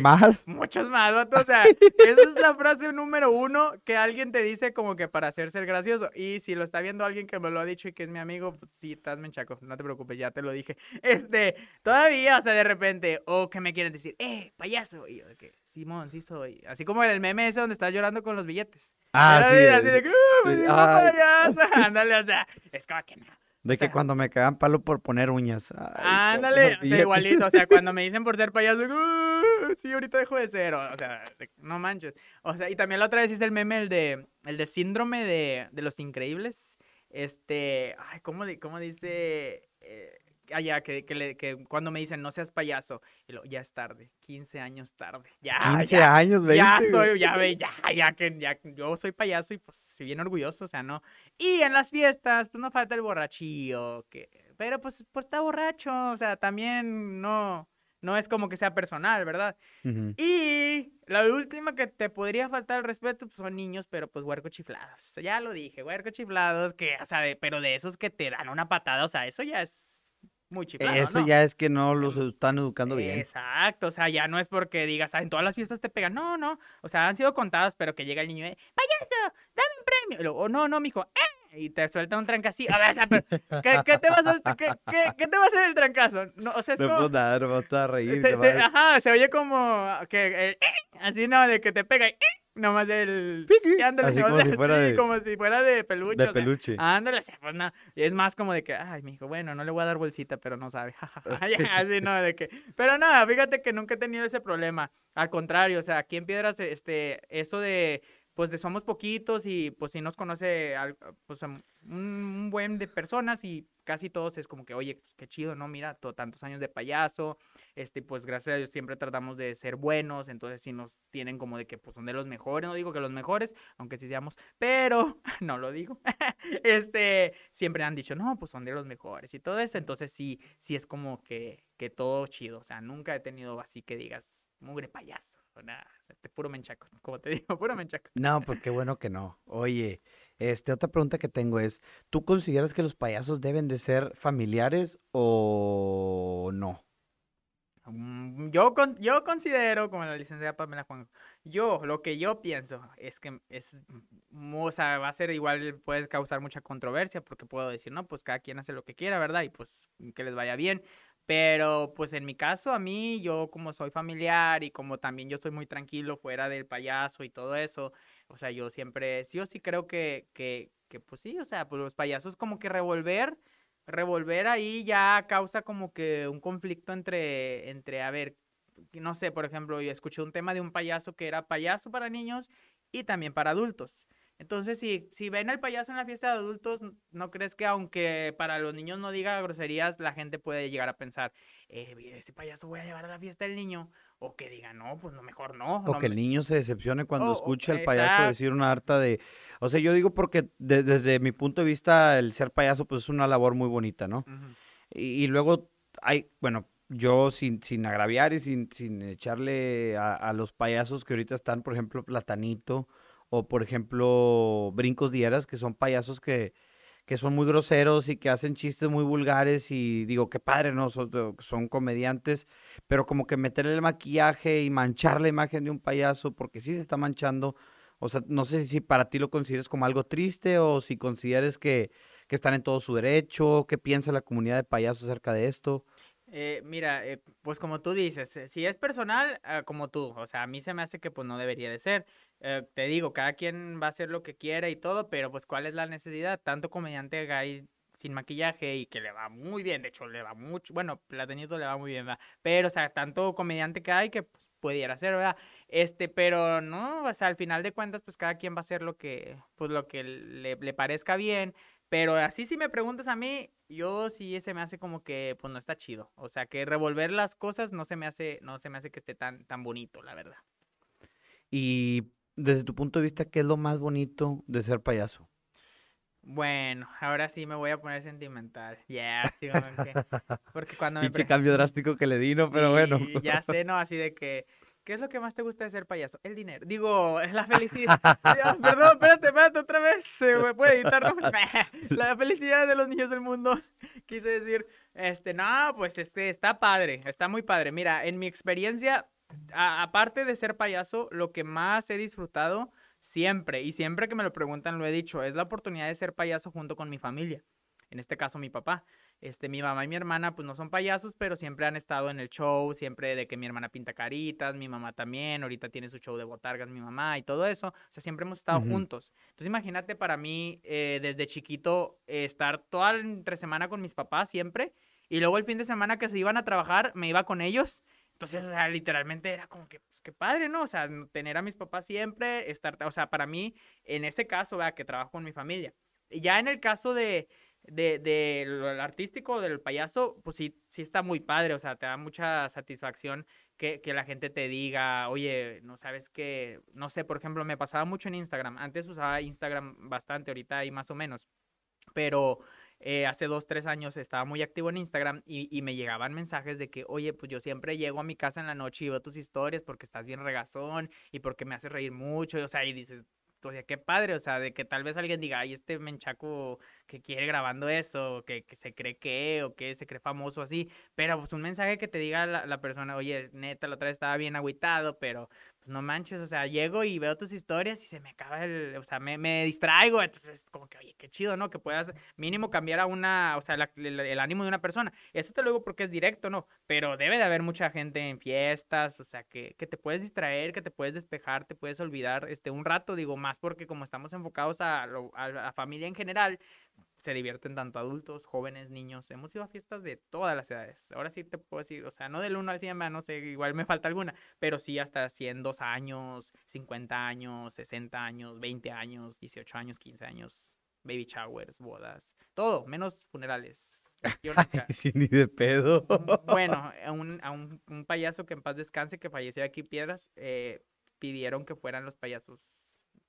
¿Más? Muchas más, vato. O sea, esa es la frase número uno que alguien te dice como que para hacer ser gracioso. Y si lo está viendo alguien que me lo ha dicho y que es mi amigo, pues sí, estás menchaco. No te preocupes, ya te lo dije. Este, todavía, o sea, de repente, o que me quieren decir, eh, payaso. Y yo, que, Simón, sí soy. Así como el meme ese donde estás llorando con los billetes. Ah, sí. Así, de que, ¡ah, payaso! Ándale, o sea, es como que no. De que cuando me cagan palo por poner uñas. ándale, igualito. O sea, cuando me dicen por ser payaso, sí, ahorita dejo de ser. O, sea, no manches. O sea, y también la otra vez hice el meme, el de, el de síndrome de, de los increíbles. Este, ay, ¿cómo, cómo dice? Eh, allá, que, que, que, cuando me dicen no seas payaso, y lo, ya es tarde, 15 años tarde. Ya, 15 años, 20. Ya estoy, ya ve, ya, ya que ya, yo soy payaso y pues soy bien orgulloso, o sea, no. Y en las fiestas, pues no falta el borrachillo, que, pero pues, pues está borracho, o sea, también no, no es como que sea personal, ¿verdad? Y la última que te podría faltar el respeto pues, son niños, pero pues huerco chiflados. Ya lo dije, huerco chiflados, que, o sea, pero de esos que te dan una patada, o sea, eso ya es muy chiflado, Eso ya es que no los están educando bien. Exacto, o sea, ya no es porque digas, ah, en todas las fiestas te pegan. No, no, o sea, han sido contadas, pero que llega el niño y, payaso, dame un premio. O no, no, mijo, ¡eh! Y te suelta un trancazo. A ver, ¿qué, ¿qué, te va a? ¿Qué, qué, te va a hacer el trancazo? No, o sea, es como... puedo dar, a reír. ajá, se oye como que, eh, así, ¿no? De que te pega y, eh, Nomás el. Ándale, Así como, si fuera de... como si fuera de peluche. De peluche. ándale, pues no. Es más como de que, ay, mi hijo, bueno, no le voy a dar bolsita, pero no sabe. Así no, de que. Pero no, fíjate que nunca he tenido ese problema. Al contrario, o sea, aquí en Piedras, este, eso de pues de somos poquitos y pues si nos conoce pues, un, buen de personas y casi todos es como que, oye, pues qué chido, ¿no? Mira, tantos años de payaso, este, pues gracias a Dios siempre tratamos de ser buenos, entonces sí nos tienen como de que pues son de los mejores, no digo que los mejores, aunque sí seamos, pero no lo digo, este, siempre han dicho, no, pues son de los mejores y todo eso, entonces sí, sí es como que, que todo chido, o sea, nunca he tenido así que digas, mugre payaso nada, puro menchaco, como te digo, puro menchaco. No, pues qué bueno que no. Oye, este, otra pregunta que tengo es, ¿tú consideras que los payasos deben de ser familiares o no? Mm, yo, con, yo considero, como la licenciada Pamela Juan, yo, lo que yo pienso es que es, mm, o sea, va a ser igual, puede causar mucha controversia porque puedo decir, no, pues cada quien hace lo que quiera, ¿verdad? Y pues que les vaya bien. Pero pues en mi caso, a mí, yo como soy familiar y como también yo soy muy tranquilo fuera del payaso y todo eso, o sea, yo siempre, sí o sí creo que, que, que pues sí, o sea, pues los payasos como que revolver, revolver ahí ya causa como que un conflicto entre, entre, a ver, no sé, por ejemplo, yo escuché un tema de un payaso que era payaso para niños y también para adultos. Entonces, si, si ven al payaso en la fiesta de adultos, ¿no crees que aunque para los niños no diga groserías, la gente puede llegar a pensar, eh, ese payaso voy a llevar a la fiesta del niño? O que diga, no, pues no, mejor no. O que el niño se decepcione cuando escucha al payaso decir una harta de... O sea, yo digo porque desde mi punto de vista el ser payaso pues es una labor muy bonita, ¿no? y, luego hay, bueno, yo sin, sin agraviar y sin, sin echarle a, a los payasos que ahorita están, por ejemplo, Platanito o por ejemplo Brincos Dieras, que son payasos que, que son muy groseros y que hacen chistes muy vulgares y digo, qué padre, ¿no? Son, comediantes, pero como que meterle el maquillaje y manchar la imagen de un payaso, porque sí se está manchando, o sea, no sé si para ti lo consideres como algo triste o si consideres que, que están en todo su derecho, qué piensa la comunidad de payasos acerca de esto. Eh, mira, eh, pues como tú dices, eh, si es personal, ah, como tú, o sea, a mí se me hace que pues no debería de ser. te digo, cada quien va a hacer lo que quiera y todo, pero pues ¿cuál es la necesidad? Tanto comediante gay sin maquillaje y que le va muy bien, de hecho le va mucho, bueno, Platanito le va muy bien, ¿verdad? Pero, o sea, tanto comediante que hay que pues, pudiera ser, ¿verdad? Este, pero no, o sea, al final de cuentas, pues cada quien va a hacer lo que, pues lo que le, le parezca bien pero así si me preguntas a mí, yo sí se me hace como que pues no está chido. O sea, que revolver las cosas no se me hace, no se me hace que esté tan, tan bonito, la verdad. Y desde tu punto de vista, ¿qué es lo más bonito de ser payaso? Bueno, ahora sí me voy a poner sentimental. Ya, sí, porque cuando me... cambio drástico que le di, ¿no? Pero bueno. Ya sé, ¿no? Así de que ¿Qué es lo que más te gusta de ser payaso? El dinero. Digo, es la felicidad. Perdón, espérate, espérate otra vez. Se me puede editar, la felicidad de los niños del mundo. Quise decir, este, no, pues este, está padre, está muy padre. Mira, en mi experiencia, aparte de ser payaso, lo que más he disfrutado siempre, y siempre que me lo preguntan lo he dicho, es la oportunidad de ser payaso junto con mi familia. En este caso, mi papá. Este, mi mamá y mi hermana, pues no son payasos, pero siempre han estado en el show, siempre de que mi hermana pinta caritas, mi mamá también, ahorita tiene su show de botargas, mi mamá y todo eso. O sea, siempre hemos estado juntos. Entonces, imagínate para mí, eh, desde chiquito, estar toda la entre semana con mis papás siempre, y luego el fin de semana que se iban a trabajar, me iba con ellos. Entonces, o sea, literalmente era como que, pues qué padre, ¿no? O sea, tener a mis papás siempre, estar, o sea, para mí, en ese caso, vea, que trabajo con mi familia. Y ya en el caso de, de, de lo artístico del payaso, pues sí, sí está muy padre, o sea, te da mucha satisfacción que, que, la gente te diga, oye, no sabes qué, no sé, por ejemplo, me pasaba mucho en Instagram, antes usaba Instagram bastante, ahorita hay más o menos, pero eh, hace dos, tres años estaba muy activo en Instagram y, y, me llegaban mensajes de que, oye, pues yo siempre llego a mi casa en la noche y veo tus historias porque estás bien regazón y porque me hace reír mucho, y, o sea, y dices, o sea, qué padre, o sea, de que tal vez alguien diga, ay, este menchaco que quiere grabando eso, que, que se cree que, o que se cree famoso así, pero pues un mensaje que te diga la, la persona, oye, neta, la otra vez estaba bien agüitado, pero no manches, o sea, llego y veo tus historias y se me acaba el, o sea, me, me distraigo, entonces como que, oye, qué chido, ¿no? Que puedas mínimo cambiar a una, o sea, el, ánimo de una persona. Eso te lo digo porque es directo, ¿no? Pero debe de haber mucha gente en fiestas, o sea, que, que te puedes distraer, que te puedes despejar, te puedes olvidar, este, un rato, digo, más porque como estamos enfocados a, a la familia en general, se divierten tanto adultos, jóvenes, niños. Hemos ido a fiestas de todas las edades. Ahora sí te puedo decir, o sea, no del 1 al 100, no sé, igual me falta alguna, pero sí hasta 100, 2 años, 50 años, 60 años, 20 años, 18 años, 15 años, baby showers, bodas, todo, menos funerales. Sí, ni de pedo. Bueno, a, un, a un, un, payaso que en paz descanse, que falleció aquí Piedras, eh, pidieron que fueran los payasos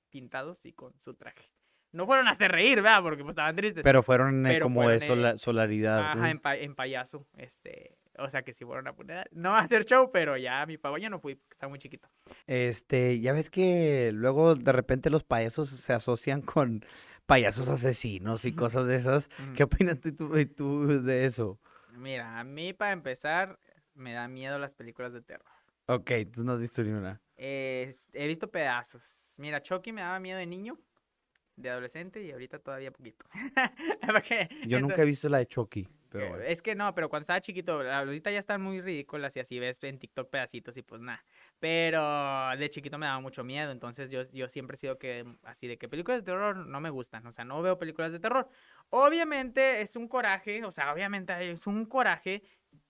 pintados y con su traje no fueron a hacer reír, ¿verdad? Porque pues estaban tristes. Pero fueron eh, como de solaridad. Ajá, en, payaso. Este, o sea que sí fueron a poner, no a hacer show, pero ya mi pavo ya no fui, porque estaba muy chiquito. Este, ya ves que luego de repente los payasos se asocian con payasos asesinos y cosas de esas. ¿Qué opinas tú, tú de eso? Mira, a mí para empezar me da miedo las películas de terror. Ok, tú no has visto ni una. he visto pedazos. Mira, Chucky me daba miedo de niño de adolescente y ahorita todavía poquito. Yo nunca he visto la de Chucky. Pero Eh, bueno. Es que no, pero cuando estaba chiquito, ahorita ya están muy ridículas y así ves en TikTok pedacitos y pues nada. Pero de chiquito me daba mucho miedo, entonces yo, yo siempre he sido que así de que películas de terror no me gustan, o sea, no veo películas de terror. Obviamente es un coraje, o sea, obviamente es un coraje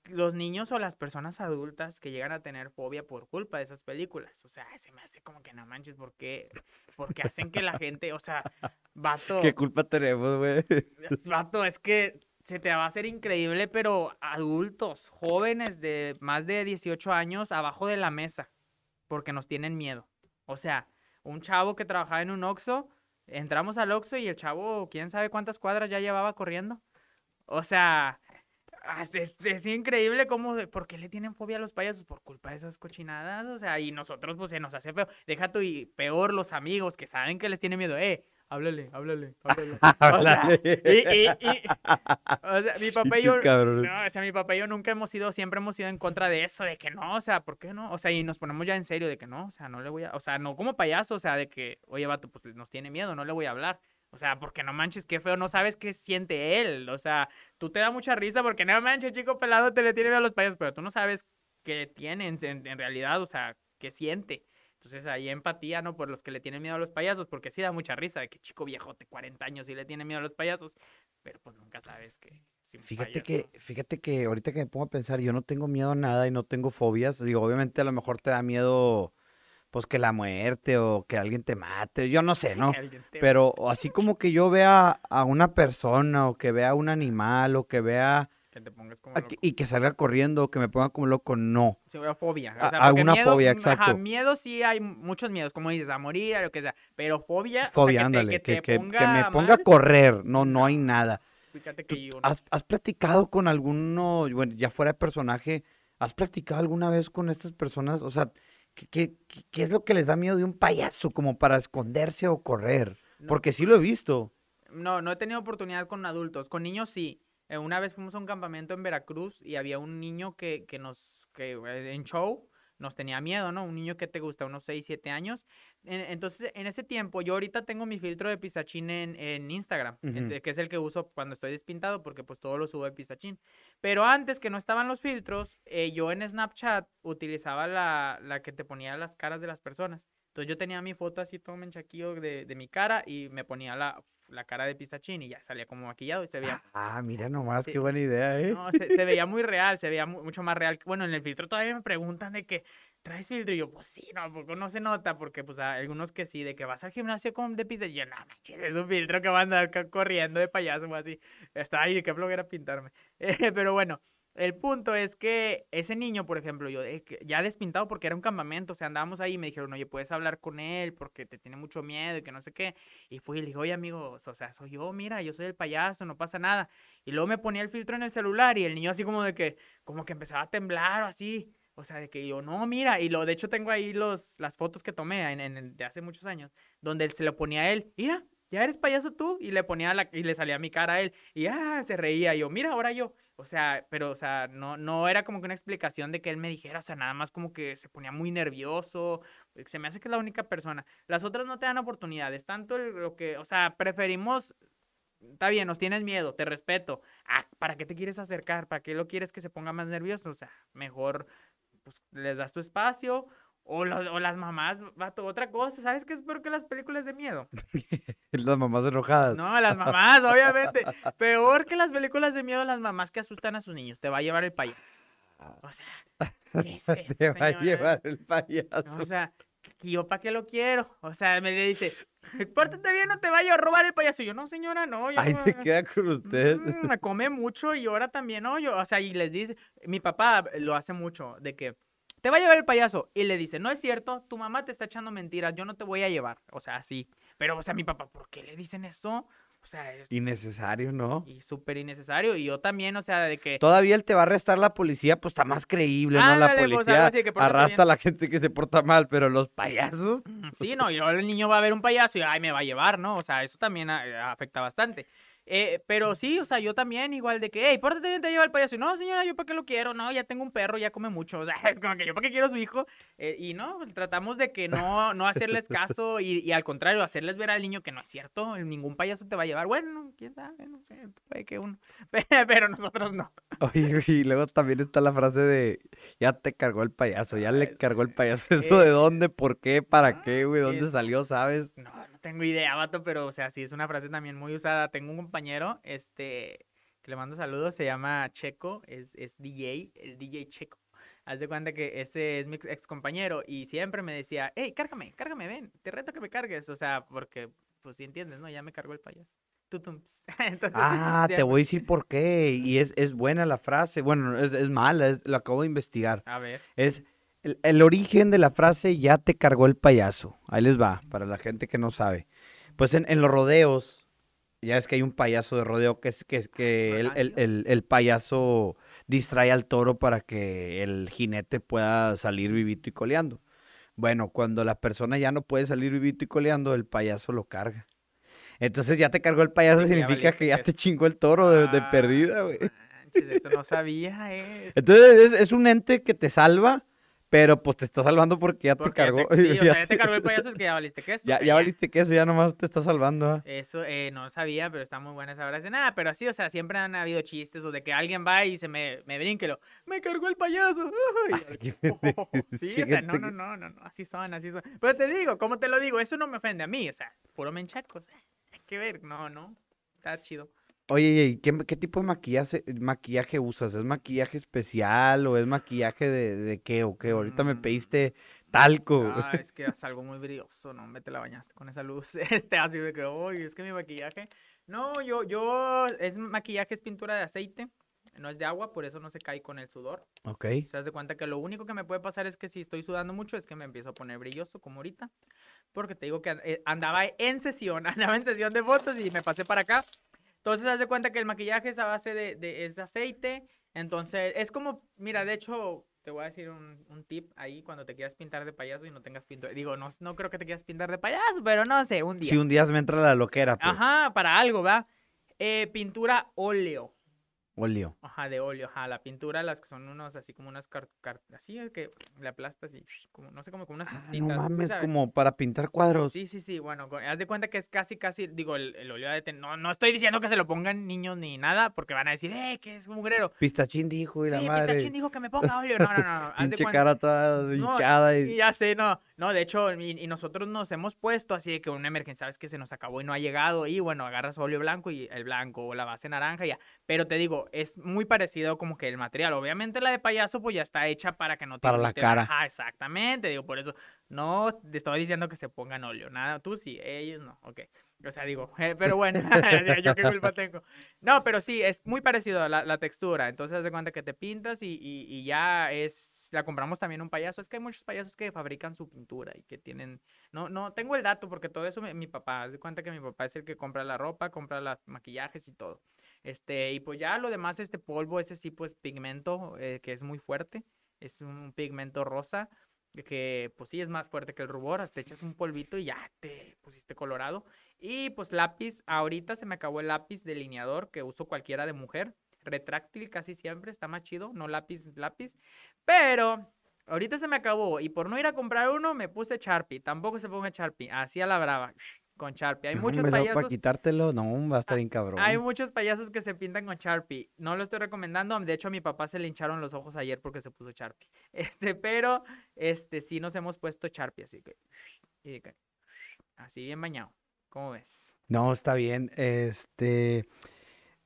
los niños o las personas adultas que llegan a tener fobia por culpa de esas películas. O sea, se me hace como que no manches, ¿por qué? Porque hacen que la gente, o sea, vato. ¿Qué culpa tenemos, güey? Vato, es que se te va a hacer increíble, pero adultos, jóvenes de más de 18 años abajo de la mesa, porque nos tienen miedo. O sea, un chavo que trabajaba en un Oxxo, entramos al Oxxo y el chavo, quién sabe cuántas cuadras ya llevaba corriendo. O sea, es, es- es increíble cómo, de- ¿por qué le tienen fobia a los payasos? Por culpa de esas cochinadas, o sea, y nosotros pues se nos hace feo. Deja tú y peor los amigos que saben que les tiene miedo, eh, háblale, háblale, háblale. O sea, Háblale. y, y- y- o sea, mi papá y yo, no, o sea, mi papá y yo nunca hemos sido, siempre hemos sido en contra de eso, de que no, o sea, ¿por qué no? O sea, y nos ponemos ya en serio de que no, o sea, no le voy a, o sea, no como payaso, o sea, de que, oye, vato, pues nos tiene miedo, no le voy a hablar. O sea, porque no manches, qué feo, no sabes qué siente él. O sea, tú te da mucha risa porque no manches, chico pelado, te le tiene miedo a los payasos, pero tú no sabes qué tiene en, en- realidad, o sea, qué siente. Entonces ahí empatía, ¿no? Por los que le tienen miedo a los payasos, porque sí da mucha risa de que chico viejote, 40 años, y le tiene miedo a los payasos, pero pues nunca sabes que... Fíjate payaso- que, fíjate que ahorita que me pongo a pensar, yo no tengo miedo a nada y no tengo fobias. Digo, obviamente a lo mejor te da miedo, pues que la muerte o que alguien te mate, yo no sé, ¿no? Pero así como que yo vea a una persona o que vea a un animal o que vea que te pongas como loco. y que salga corriendo o que me ponga como loco, no. Sí, o fobia. O sea, alguna miedo, fobia, mm, ajá, exacto. miedo sí hay muchos miedos, como dices, a morir, a lo que sea. Pero fobia, o sea, Fobia, que te- ándale, que, que, te que- que ponga me ponga a correr, no, no hay nada. Fíjate ¿Tú que yo no. ¿Has, has platicado con alguno, bueno, ya fuera de personaje, has platicado alguna vez con estas personas? O sea, ¿qué, qué, es lo que les da miedo de un payaso como para esconderse o correr? No, Porque sí lo he visto. No, no he tenido oportunidad con adultos. Con niños sí. Eh, una vez fuimos a un campamento en Veracruz y había un niño que, que nos, que eh, en show nos tenía miedo, ¿no? Un niño que te gusta, unos 6, 7 años. En- entonces, en ese tiempo, yo ahorita tengo mi filtro de pistachín en, en Instagram, que es el que uso cuando estoy despintado, porque pues todo lo subo de pistachín. Pero antes que no estaban los filtros, eh, yo en Snapchat utilizaba la, la que te ponía las caras de las personas. Entonces yo tenía mi foto así todo menchaquillo de, de mi cara y me ponía la, la cara de pistachín y ya salía como maquillado y se veía, Ah, mira nomás, sí. qué buena idea, ¿eh? no, se, se veía muy real, se veía mu- mucho más real. Bueno, en el filtro todavía me preguntan de que traes filtro y yo, pues sí, no, ¿a poco no se nota, porque pues hay algunos que sí, de que vas al gimnasio con de pista y yo, no manches, es un filtro que va a andar corriendo de payaso o así. Está ahí, qué flojera pintarme. Eh, pero bueno, el punto es que ese niño, por ejemplo, yo ya despintado porque era un campamento, o sea, andábamos ahí y me dijeron, oye, puedes hablar con él porque te tiene mucho miedo y que no sé qué. Y fui y le dije, oye, amigos, o sea, soy yo, mira, yo soy el payaso, no pasa nada. Y luego me ponía el filtro en el celular y el niño así como de que, como que empezaba a temblar o así. O sea, de que yo, no, mira, y lo, de hecho tengo ahí los, las fotos que tomé en, en de hace muchos años, donde se lo ponía a él, mira, ya eres payaso tú, y le ponía la, y le salía mi cara a él, y ah, se reía, yo, mira, ahora yo. O sea, pero, o sea, no, no era como que una explicación de que él me dijera, o sea, nada más como que se ponía muy nervioso, se me hace que es la única persona. Las otras no te dan oportunidades, tanto lo que, o sea, preferimos Está bien, nos tienes miedo, te respeto. Ah, ¿para qué te quieres acercar? ¿Para qué lo quieres que se ponga más nervioso? O sea, mejor pues les das tu espacio. O, los- o las mamás, vato, otra cosa. ¿Sabes qué es peor que las películas de miedo? Las mamás enojadas. No, las mamás, obviamente. Peor que las películas de miedo, las mamás que asustan a sus niños. Te va a llevar el payaso. O sea, ¿qué es eso, Te va a llevar el No, payaso. o sea, ¿y yo para qué lo quiero? O sea, me dice, pórtate bien, no te vaya a robar el payaso. Y yo, no, señora, no. Yo Ahí te queda con usted. Mm, me come mucho y ahora también, ¿no? Yo, o sea, y les dice, mi papá lo hace mucho, de que te va a llevar el payaso. Y le dice, no es cierto, tu mamá te está echando mentiras, yo no te voy a llevar. O sea, así. Pero, o sea, mi papá, ¿por qué le dicen eso? O sea, es Innecesario, ¿no? y súper innecesario. Y yo también, o sea, de que... Todavía él te va a arrestar la policía, pues está más creíble, ¿no? La pues, policía que arrastra bien. a la gente que se porta mal, pero los payasos. Sí, no, y luego el niño va a ver un payaso y ay, me va a llevar, ¿no? O sea, eso también a- afecta bastante. Eh, pero sí, o sea, yo también igual de que, hey, pórtate bien, te lleva el payaso. Y no, señora, yo para qué lo quiero, no, ya tengo un perro, ya come mucho. O sea, es como que yo para qué quiero a su hijo. Eh, y no, tratamos de que no, no hacerles caso y, y, al contrario, hacerles ver al niño que no es cierto, ningún payaso te va a llevar. Bueno, quién sabe, no sé, puede que uno. Pero nosotros no. Oye, y luego también está la frase de, ya te cargó el payaso, ya le cargó el payaso. ¿Eso de dónde, por qué, para qué, güey? ¿Dónde salió, sabes? No, no tengo idea, vato, pero, o sea, sí, es una frase también muy usada. Tengo un compañero, este, que le mando saludos, se llama Checo, es, es DJ, el DJ Checo. Haz de cuenta que ese es mi ex compañero y siempre me decía, hey, cárgame, cárgame, ven, te reto que me cargues. O sea, porque, pues si entiendes, ¿no? Ya me cargó el payaso. Entonces, ah, te voy a decir por qué. Y es, es buena la frase. Bueno, es, es mala, es, lo acabo de investigar. A ver. Es el, el, origen de la frase ya te cargó el payaso. Ahí les va, para la gente que no sabe. Pues en, en los rodeos, ya es que hay un payaso de rodeo que es que, es que el, el, el, payaso distrae al toro para que el jinete pueda salir vivito y coleando. Bueno, cuando la persona ya no puede salir vivito y coleando, el payaso lo carga. Entonces ya te cargó el payaso, significa que ya te chingó el toro de, de perdida, güey. Eso no sabía, eh. Entonces es, es, un ente que te salva, pero pues te está salvando porque ya porque te cargó. Ya te, sí, o sea, ya te cargó el payaso, es que ya valiste queso. Ya, ya valiste queso, ya nomás te está salvando. ¿eh? Eso eh, no sabía, pero está muy buena esa frase. Nada, pero sí, o sea, siempre han habido chistes o de que alguien va y se me, me brinque, lo, me cargó el payaso. Ay, oh, sí, o sea, no, no, no, no, no, así son, así son. Pero te digo, ¿cómo te lo digo? Eso no me ofende a mí, o sea, puro menchaco, o sea que ver, no, no, está chido. Oye, ¿qué, ¿qué, tipo de maquillaje, maquillaje usas? ¿Es maquillaje especial o es maquillaje de, de qué o qué? Ahorita me pediste talco. Ah, es que es algo muy brilloso, ¿no? Me te la bañaste con esa luz. Este, así de que, oye, es que mi maquillaje... No, yo, yo, es maquillaje, es pintura de aceite no es de agua, por eso no se cae con el sudor. Ok. Se das de cuenta que lo único que me puede pasar es que si estoy sudando mucho es que me empiezo a poner brilloso, como ahorita. Porque te digo que eh, andaba en sesión, andaba en sesión de fotos y me pasé para acá. Entonces, haz de cuenta que el maquillaje es a base de, de, es aceite. Entonces, es como, mira, de hecho, te voy a decir un, un, tip ahí cuando te quieras pintar de payaso y no tengas pintura. Digo, no, no creo que te quieras pintar de payaso, pero no sé, un día. Si un día me entra la loquera, pues. Ajá, para algo, ¿va? Eh, pintura óleo. Óleo. Ajá, de óleo, ajá. La pintura, las que son unos, así como unas cartas, car así que le aplastas y, como, no sé, como, como unas ah, No mames, como para pintar cuadros. Sí, sí, sí, bueno, haz de cuenta que es casi, casi, digo, el, el óleo de no, no estoy diciendo que se lo pongan niños ni nada, porque van a decir, eh, que es un mugrero. Pistachín dijo y la madre. Pistachín dijo que me ponga óleo. No, no, no. no. Pinche cara toda hinchada. No, y... ya sé, no. No, de hecho, y, y, nosotros nos hemos puesto así de que una emergencia, sabes que se nos acabó y no ha llegado, y bueno, agarras óleo blanco y el blanco o la base naranja y ya. Pero te digo, es muy parecido como que el material. Obviamente la de payaso pues ya está hecha para que no te Para la cara. Ajá, exactamente, digo, por eso no te estoy diciendo que se pongan óleo, nada, tú sí, ellos no, ok. O sea, digo, eh, pero bueno, yo qué culpa tengo. No, pero sí, es muy parecido a la, la textura. Entonces, haz de cuenta que te pintas y, y, y, ya es. La compramos también un payaso. Es que hay muchos payasos que fabrican su pintura y que tienen. No, no, tengo el dato porque todo eso mi, mi papá. De cuenta que mi papá es el que compra la ropa, compra los maquillajes y todo. Este, y pues ya lo demás, este polvo, ese sí, pues pigmento, eh, que es muy fuerte. Es un pigmento rosa que pues sí es más fuerte que el rubor, te echas un polvito y ya te pusiste colorado. Y pues lápiz, ahorita se me acabó el lápiz delineador que uso cualquiera de mujer, retráctil casi siempre, está más chido, no lápiz, lápiz. Pero ahorita se me acabó y por no ir a comprar uno me puse Sharpie, tampoco se ponga Sharpie, así a la brava. Con Sharpie. Hay no, muchos payasos. Para quitártelo, no, va a estar bien cabrón. Hay muchos payasos que se pintan con Sharpie. No lo estoy recomendando. De hecho, a mi papá se le hincharon los ojos ayer porque se puso Sharpie. Este, pero, este, sí nos hemos puesto Sharpie, así que. Así bien bañado. ¿Cómo ves? No, está bien. Este.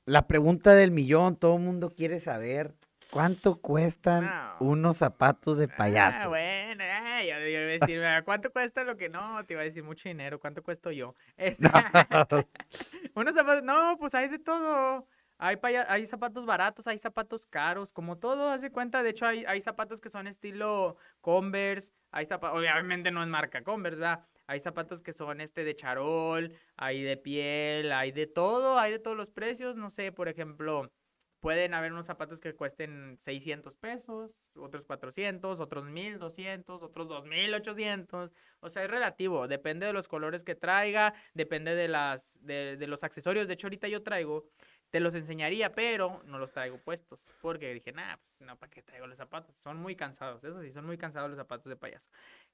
La pregunta del millón, todo el mundo quiere saber. ¿Cuánto cuestan no. unos zapatos de payaso? Ah, bueno, eh, yo, yo iba a decir, ¿cuánto cuesta lo que no? Te iba a decir mucho dinero, ¿cuánto cuesto yo? Es... No. unos zapatos, no, pues hay de todo. Hay, hay zapatos baratos, hay zapatos caros, como todo, haz de cuenta. De hecho, hay, hay zapatos que son estilo Converse, hay zapatos, obviamente no es marca Converse, ¿verdad? Hay zapatos que son este de charol, hay de piel, hay de todo, hay de todos los precios. No sé, por ejemplo, Pueden haber unos zapatos que cuesten 600 pesos, otros 400, otros 1200, otros 2800. O sea, es relativo. Depende de los colores que traiga, depende de, las, de, de los accesorios. De hecho, ahorita yo traigo te los enseñaría, pero no los traigo puestos. Porque dije, nah, pues no, ¿para qué traigo los zapatos? Son muy cansados, eso sí, son muy cansados los zapatos de payaso.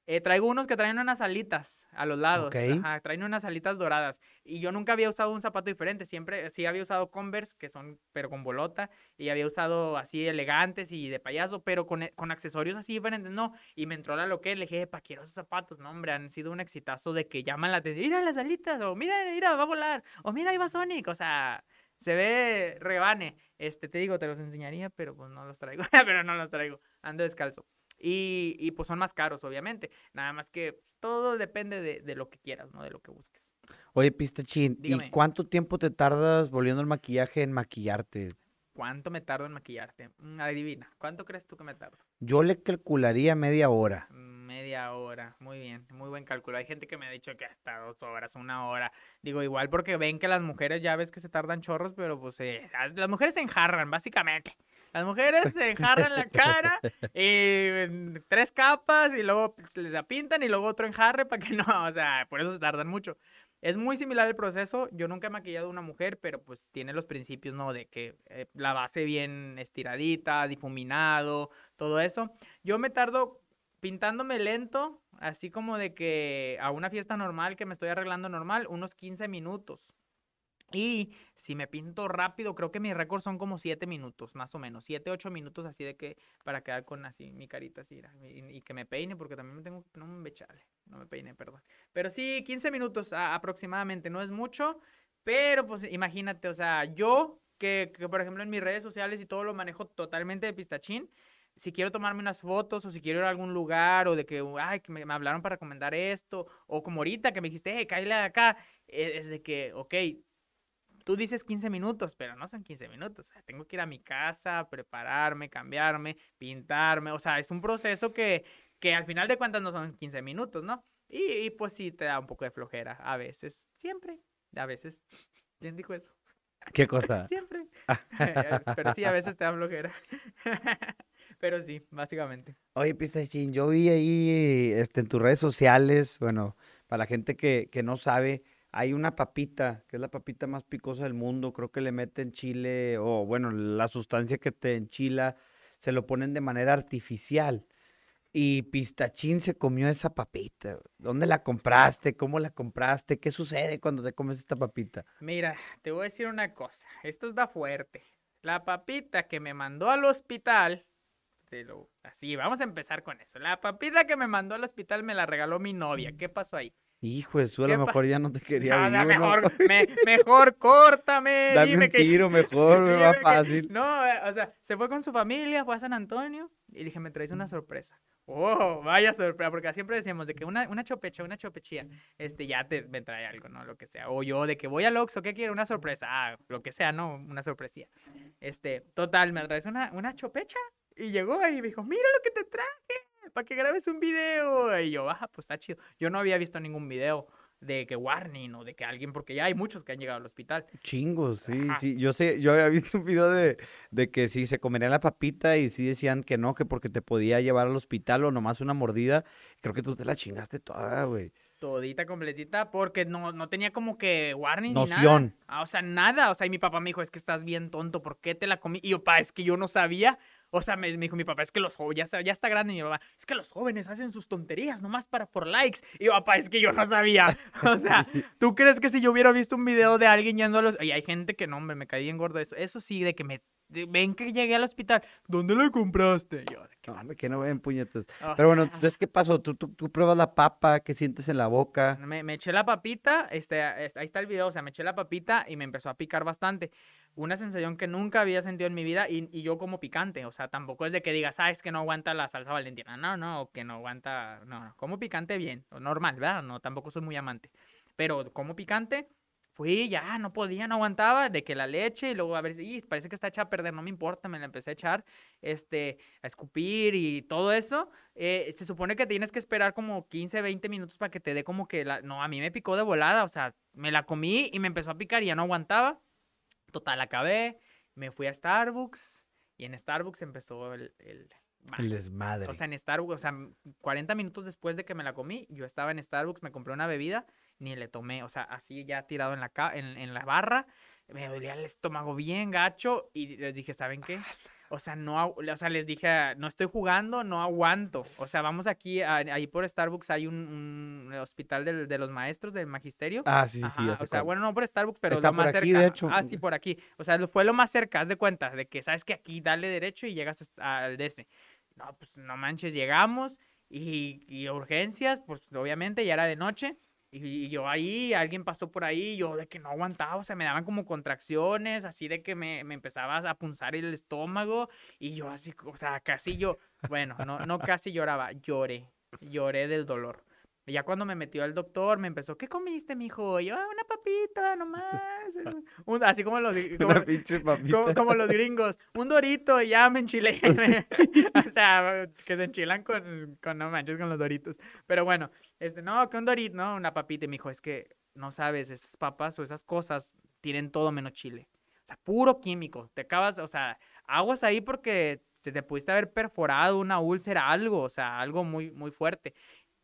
Eh, traigo unos que traen unas alitas a los lados. Ajá, traen unas alitas doradas. Y yo nunca había usado un zapato diferente. Siempre, sí había usado Converse, que son, pero con bolota. Y había usado así elegantes y de payaso, pero con, con accesorios así diferentes, no. Y me entró la lo que le dije, ¿para quiero esos zapatos? No, hombre, han sido un exitazo de que llaman la atención. Mira las alitas, o mira, mira, va a volar. O mira, ahí va Sonic. O sea, se ve rebane. Este, te digo, te los enseñaría, pero pues no los traigo. pero no los traigo. Ando descalzo. Y, y, pues son más caros, obviamente. Nada más que todo depende de, de lo que quieras, ¿no? De lo que busques. Oye, Pistachín, ¿y cuánto tiempo te tardas volviendo el maquillaje en maquillarte? ¿Cuánto me tardo en maquillarte? Mm, adivina, ¿cuánto crees tú que me tardo? Yo le calcularía media hora. Media hora, muy bien, muy buen cálculo. Hay gente que me ha dicho que hasta dos horas, una hora. Digo, igual porque ven que las mujeres ya ves que se tardan chorros, pero pues eh, las mujeres se enjarran, básicamente. Las mujeres se enjarran la cara, y tres capas y luego les la pintan y luego otro enjarre para que no, o sea, por eso se tardan mucho. Es muy similar el proceso. Yo nunca he maquillado a una mujer, pero pues tiene los principios, ¿no? De que eh, la base bien estiradita, difuminado, todo eso. Yo me tardo pintándome lento, así como de que a una fiesta normal que me estoy arreglando normal, unos 15 minutos. Y si me pinto rápido, creo que mi récord son como 7 minutos, más o menos. 7, 8 minutos así de que para quedar con así mi carita así y, que me peine, porque también me tengo que no me echale, no me peine, perdón. Pero sí, 15 minutos aproximadamente, no es mucho, pero pues imagínate, o sea, yo que, que, por ejemplo en mis redes sociales y todo lo manejo totalmente de pistachín, si quiero tomarme unas fotos o si quiero ir a algún lugar o de que, ay, que me, hablaron para recomendar esto, o como ahorita que me dijiste, hey, cállate acá, e, es de que, ok, tú dices 15 minutos, pero no son 15 minutos. tengo que ir a mi casa, prepararme, cambiarme, pintarme. O sea, es un proceso que, que al final de cuentas no son 15 minutos, ¿no? Y, pues sí te da un poco de flojera a veces. Siempre. A veces. ¿Quién dijo eso? ¿Qué cosa? Siempre. pero sí, a veces te da flojera. pero sí, básicamente. Oye, Pistachín, yo vi ahí este, en tus redes sociales, bueno, para la gente que, que no sabe, hay una papita, que es la papita más picosa del mundo, creo que le meten chile, o bueno, la sustancia que te enchila, se lo ponen de manera artificial. Y Pistachín se comió esa papita. ¿Dónde la compraste? ¿Cómo la compraste? ¿Qué sucede cuando te comes esta papita? Mira, te voy a decir una cosa. Esto está fuerte. La papita que me mandó al hospital, así, vamos a empezar con eso. La papita que me mandó al hospital me la regaló mi novia. ¿Qué pasó ahí? Hijo de su, a lo mejor ya no te quería no, mejor, mejor córtame. Dame dime un tiro mejor, me va fácil. No, eh, o sea, se fue con su familia, fue a San Antonio y dije, me traes una sorpresa. Oh, vaya sorpresa, porque siempre decíamos de que una, una chopecha, una chopechía, este, ya te me trae algo, ¿no? Lo que sea. O yo, de que voy al Oxxo, ¿qué quiero? Una sorpresa. Ah, lo que sea, ¿no? Una sorpresía. Este, total, me traes una, una chopecha y llegó ahí y me dijo, mira lo que te traje para que grabes un video. Y yo, ah, pues está chido. Yo no había visto ningún video de que warning o de que alguien, porque ya hay muchos que han llegado al hospital. Chingos, sí, sí. Yo sé, yo había visto un video de, de que sí se comería la papita y sí decían que no, que porque te podía llevar al hospital o nomás una mordida. Creo que tú te la chingaste toda, güey. Todita, completita, porque no, no tenía como que warning Noción. ni nada. Ah, o sea, nada. O sea, y mi papá me dijo, es que estás bien tonto, ¿por qué te la comí? Y yo, pa, es que yo no sabía. O sea, me, dijo mi papá, es que los jóvenes, ya, ya, está grande mi papá, es que los jóvenes hacen sus tonterías nomás para por likes. Y yo, papá, es que yo no sabía. O sea, ¿tú crees que si yo hubiera visto un video de alguien yendo a los... Y hay gente que no, hombre, me caí en gordo eso. Eso sí, de que me... ven que llegué al hospital. ¿Dónde lo compraste? Yo, no, que no ven puñetas. Pero bueno, entonces, ¿qué pasó? ¿Tú, tú, tú pruebas la papa, ¿qué sientes en la boca? Me, me eché la papita, este, ahí está el video, o sea, me eché la papita y me empezó a picar bastante una sensación que nunca había sentido en mi vida y, y, yo como picante, o sea, tampoco es de que digas, ah, es que no aguanta la salsa valentina, no, no, que no aguanta, no, no, como picante bien, normal, ¿verdad? No, tampoco soy muy amante, pero como picante, fui, ya, no podía, no aguantaba, de que la leche y luego a ver, si parece que está hecha a perder, no me importa, me la empecé a echar, este, a escupir y todo eso, eh, se supone que tienes que esperar como 15, 20 minutos para que te dé como que la, no, a mí me picó de volada, o sea, me la comí y me empezó a picar y ya no aguantaba Total, acabé. Me fui a Starbucks y en Starbucks empezó el... el El desmadre. o sea, en Starbucks, o sea, m- 40 minutos después de que me la comí, yo estaba en Starbucks, me compré una bebida, ni le tomé, o sea, así ya tirado en la, ca- en, en la barra, me dolía el estómago bien gacho y les dije, ¿saben qué? O sea, no, o sea, les dije, no estoy jugando, no aguanto. O sea, vamos aquí, a- ahí por Starbucks hay un, un hospital del- de, los maestros del magisterio. ah, sí, sí, sí. Ajá, o sea, bueno, no por Starbucks, pero Está lo por más aquí, cerca. de hecho. Ah, sí, por aquí. O sea, fue lo más cerca, haz de cuenta, de que sabes que aquí dale derecho y llegas al DC. No, pues no manches, llegamos y, y urgencias, pues obviamente ya era de noche. Y, yo ahí, alguien pasó por ahí, yo de que no aguantaba, o sea, me daban como contracciones, así de que me, me empezaba a punzar el estómago y yo así, o sea, casi yo, bueno, no, no casi lloraba, lloré, lloré del dolor. Ya cuando me metió el doctor, me empezó, ¿qué comiste, mijo? Y yo, "Ah, una papita nomás. Un- así como los, como, Una pinche papita. como, como los gringos, un dorito y ya me enchilé. o sea, que se enchilan con, con, no manches, con los doritos. Pero bueno, este, no, que un dorito, no, una papita. Y me dijo, es que no sabes, esas papas o esas cosas tienen todo menos chile. O sea, puro químico. Te acabas, o sea, aguas ahí porque te, te pudiste haber perforado una úlcera, algo, o sea, algo muy, muy fuerte.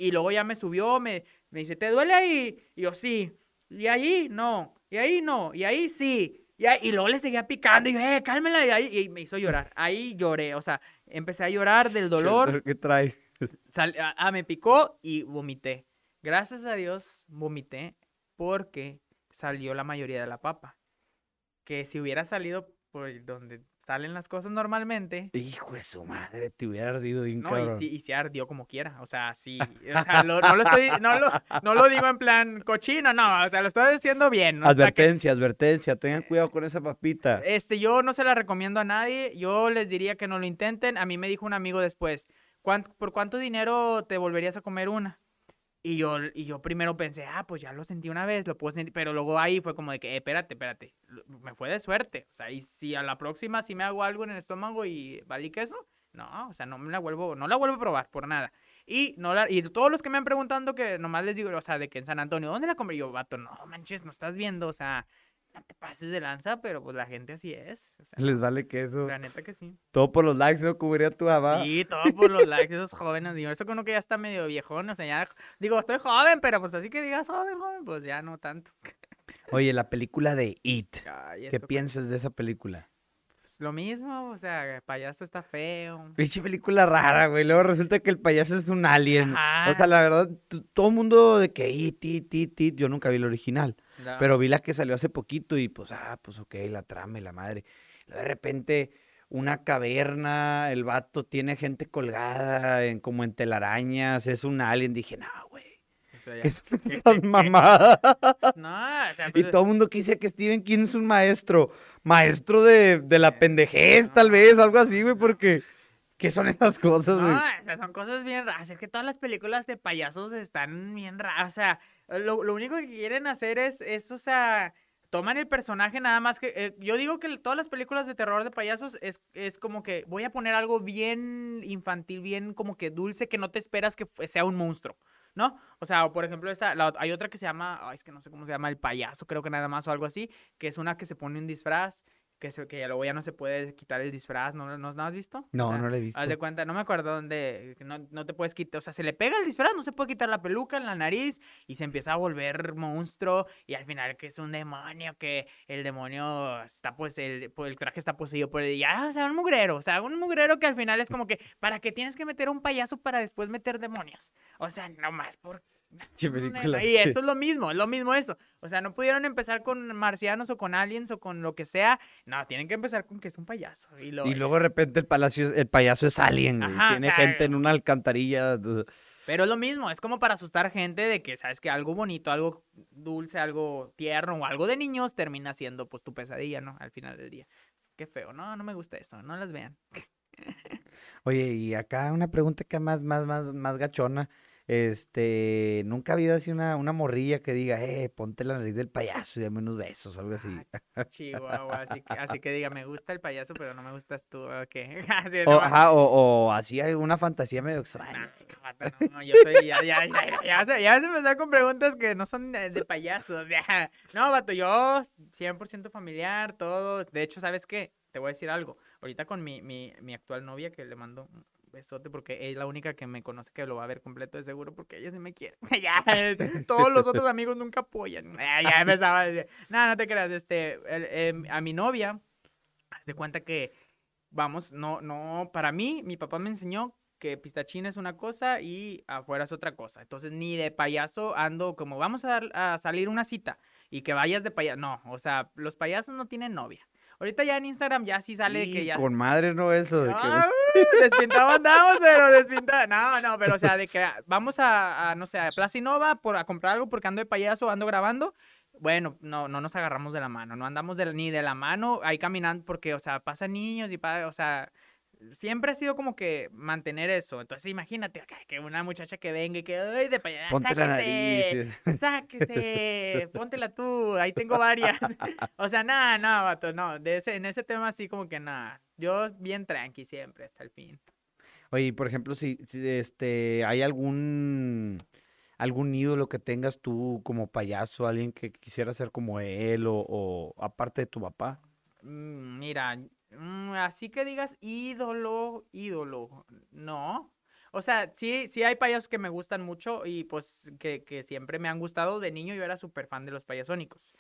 Y luego ya me subió, me, me dice, ¿te duele ahí? Y yo, sí. Y ahí, no. Y ahí, no. Y ahí, sí. Y, ahí- y luego le seguía picando y yo, eh, cálmela. Y ahí y me hizo llorar. Ahí lloré, o sea, empecé a llorar del dolor. ¿Qué trae? Sal- ah, ah, me picó y vomité. Gracias a Dios vomité porque salió la mayoría de la papa. Que si hubiera salido por donde salen las cosas normalmente, Hijo de su madre, te hubiera ardido bien no, cabrón. y, y se ardió como quiera. O sea, sí. o sea, lo- no, lo estoy, no, lo, no lo digo en plan cochino, no. O sea, lo estoy diciendo bien. Advertencia, advertencia, tengan cuidado con esa papita. este, yo no se la recomiendo a nadie. Yo les diría que no lo intenten. A mí me dijo un amigo después, "¿Cuán- ¿por cuánto dinero te volverías a comer una? Y yo, y yo primero pensé, ah, pues ya lo sentí una vez, lo puedo sentir. Pero luego ahí fue como de que, eh, espérate, espérate. Me fue de suerte. O sea, y si a la próxima sí me hago algo en el estómago y valí queso, no, o sea, no me la vuelvo, no la vuelvo a probar por nada. Y no la, y todos los que me han preguntando que nomás les digo, o sea, de que en San Antonio, ¿dónde la compré? Yo, vato, no manches, no estás viendo, o sea, no te pases de lanza, pero pues la gente así es. O sea, Les vale que eso. la neta que sí. Todo por los likes, ¿no? Cubriría tu abad. Sí, todo por los likes, esos jóvenes. Digo, eso con uno que ya está medio viejón, o sea, ya, digo, estoy joven, pero pues así que digas joven, joven, pues ya no tanto. Oye, la película de It. Ay, ¿Qué piensas de esa película? Pues, lo mismo, o sea, el payaso está feo. Pinche película rara, güey. Luego resulta que el payaso es un alien. O sea, la verdad, todo el mundo de que It, It, It, It, yo nunca vi la original. Pero vi la que salió hace poquito y pues, ah, pues ok, la trama y la madre. Luego de repente, una caverna, el vato tiene gente colgada en, como en telarañas, es un alien. Dije, no, güey. O sea, ya- Es una mamada. No, o sea, Y pues, todo el mundo que dice que Stephen King es un maestro. Maestro de, de la pendejez, tal vez, algo así, güey, porque. ¿Qué son esas cosas, güey? No, o sea, son cosas bien raras. Es que todas las películas de payasos están bien raras. O sea, lo, lo único que quieren hacer es, es, o sea, toman el personaje nada más que... eh, yo digo que todas las películas de terror de payasos es, es como que voy a poner algo bien infantil, bien como que dulce, que no te esperas que sea un monstruo. ¿No? O sea, por ejemplo, esa, la hay otra que se llama, ay, es que no sé cómo se llama, el payaso, creo que nada más o algo así, que es una que se pone un disfraz, que, se, que luego ya no se puede quitar el disfraz, ¿no, no, ¿no has visto? O No, sea, no la he visto. Haz de cuenta, no me acuerdo dónde, no, no te puedes quitar, o sea, se le pega el disfraz, no se puede quitar la peluca en la nariz y se empieza a volver monstruo y al final que es un demonio, que el demonio está pues, el, pues, el traje está poseído por el, ya, o sea, un mugrero, o sea, un mugrero que al final es como que, ¿para qué tienes que meter un payaso para después meter demonios? O sea, no más por... Che, película. Y esto es lo mismo, es lo mismo eso. O sea, no pudieron empezar con marcianos o con aliens o con lo que sea. No, tienen que empezar con que es un payaso. Y, lo, Y luego de repente el, palacio, el payaso es alien, güey. Ajá, o Tiene sea, gente en una alcantarilla. Pero es lo mismo, es como para asustar gente de que, sabes que algo bonito, algo dulce, algo tierno o algo de niños termina siendo pues tu pesadilla, ¿no? Al final del día. Qué feo, no, no me gusta eso, no las vean. Oye, y acá una pregunta que más, más, más, más gachona. Este, nunca ha habido así una, una morrilla que diga, eh, ponte la nariz del payaso y dame unos besos o algo así. Chihuahua, así que, así que diga, me gusta el payaso, pero no me gustas tú, O, ajá, o, o así hay una fantasía medio extraña. Vato, no, no, yo soy, ya, ya, ya, ya, se, ya se con preguntas que no son de, de payasos, ya. No, vato, yo 100% familiar, todo. De hecho, ¿sabes qué? te voy a decir algo. Ahorita con mi, mi, mi actual novia, que le mando besote, porque es la única que me conoce que lo va a ver completo de seguro, porque ella sí me quiere. ya, todos los otros amigos nunca apoyan. Ah, ya empezaba a decir, no, no te creas, este, el- em, a mi novia, de cuenta que, vamos, no, no, para mí, mi papá me enseñó que pistachín es una cosa y afuera es otra cosa. Entonces, ni de payaso ando como, vamos a, dar, a salir una cita y que vayas de payaso. No, o sea, los payasos no tienen novia. Ahorita ya en Instagram ya sí sale que ya... Con madre, ¿no? Eso de que... Ah, uh, despintado andamos, pero despintado. No, no, pero o sea, de que vamos a, a, no sé, a Plaza Innova por, a comprar algo porque ando de payaso, ando grabando. Bueno, no, no nos agarramos de la mano, no andamos de- ni de la mano ahí caminando porque, o sea, pasan niños y, pa- o sea, siempre ha sido como que mantener eso. Entonces, imagínate que una muchacha que venga y que, ay, de payaso, Ponte la sáquese, nariz. sáquese, póntela tú, ahí tengo varias. O sea, nada, nada, vato, no, de ese, en ese tema así como que nada. Yo bien tranqui siempre hasta el fin. Oye, por ejemplo, si, si este, hay algún algún ídolo que tengas tú como payaso, alguien que quisiera ser como él o, o aparte de tu papá. Mm, Mira, mm, así que digas ídolo, ídolo, no. O sea, sí, sí hay payasos que me gustan mucho y pues que, que siempre me han gustado. De niño yo era súper fan de los payasónicos.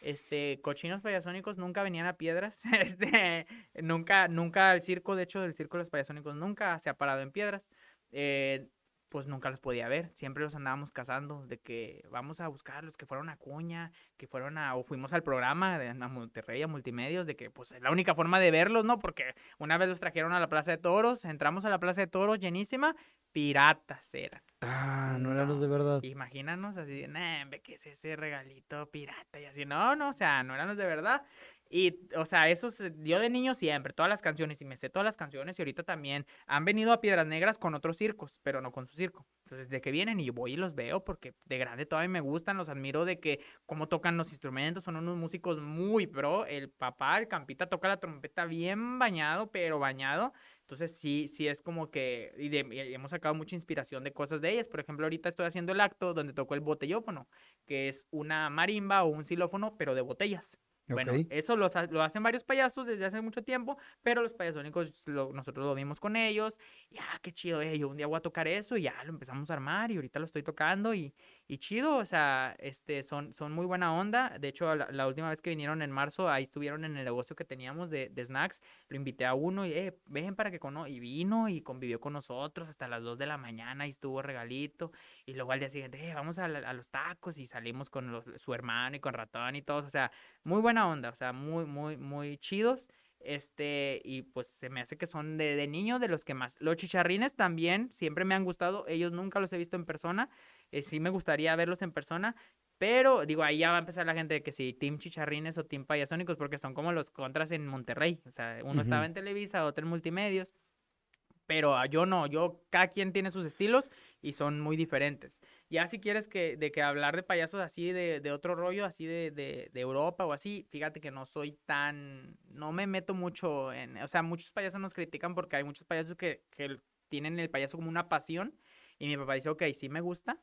Este, cochinos payasónicos nunca venían a piedras. Este, nunca, nunca el circo, de hecho, el circo de los payasónicos nunca se ha parado en piedras. Eh, pues nunca los podía ver. Siempre los andábamos cazando, de que vamos a buscar los que fueron a Cuña, que fueron a, o fuimos al programa de a Monterrey, a Multimedios, de que pues es la única forma de verlos, ¿no? Porque una vez los trajeron a la Plaza de Toros, entramos a la Plaza de Toros llenísima, piratas eran. Ah, no eran los de verdad. Imagínanos así, nah, ¿qué es ese regalito pirata? Y así, no, no, o sea, no eran los de verdad. Y, o sea, esos, eh, yo de niño siempre, todas las canciones, y me sé todas las canciones, y ahorita también han venido a Piedras Negras con otros circos, pero no con su circo. Entonces, de que vienen y yo voy y los veo, porque de grande todavía me gustan, los admiro de que cómo tocan los instrumentos, son unos músicos muy pro. El papá, el Campita, toca la trompeta bien bañado, pero bañado. Entonces sí, sí es como que, y, de- y hemos sacado mucha inspiración de cosas de ellas. Por ejemplo, ahorita estoy haciendo el acto donde tocó el botellófono, que es una marimba o un xilófono, pero de botellas. Bueno, eso lo, lo hacen varios payasos desde hace mucho tiempo, pero los payasónicos lo- nosotros lo vimos con ellos. Y ah, qué chido, eh, yo un día voy a tocar eso y ya lo empezamos a armar y ahorita lo estoy tocando y, y chido, o sea, este, son, son muy buena onda. De hecho, la, la última vez que vinieron en marzo, ahí estuvieron en el negocio que teníamos de, de snacks. Lo invité a uno y, eh, ven para que cono Y vino y convivió con nosotros hasta las 2 de la mañana y estuvo regalito. Y luego al día siguiente, eh, vamos a, a los tacos y salimos con los- su hermano y con ratón y todos. O sea, muy buena onda, o sea, muy, muy, muy chidos. Este, y pues se me hace que son de, de niño de los que más. Los chicharrines también siempre me han gustado. Ellos nunca los he visto en persona. Eh, sí me gustaría verlos en persona. Pero, digo, ahí ya va a empezar la gente de que si Team Chicharrines o Team Payasónicos, porque son como los contras en Monterrey. O sea, uno estaba Ujú. en Televisa, otro en Multimedios. Pero ah, yo no, yo, cada quien tiene sus estilos y son muy diferentes. Ya si quieres que, de que hablar de payasos así de, de otro rollo, así de, de, de Europa o así, fíjate que no soy tan, no me meto mucho en, o sea, muchos payasos nos critican porque hay muchos payasos que, que tienen el payaso como una pasión y mi papá dice, ok, sí me gusta,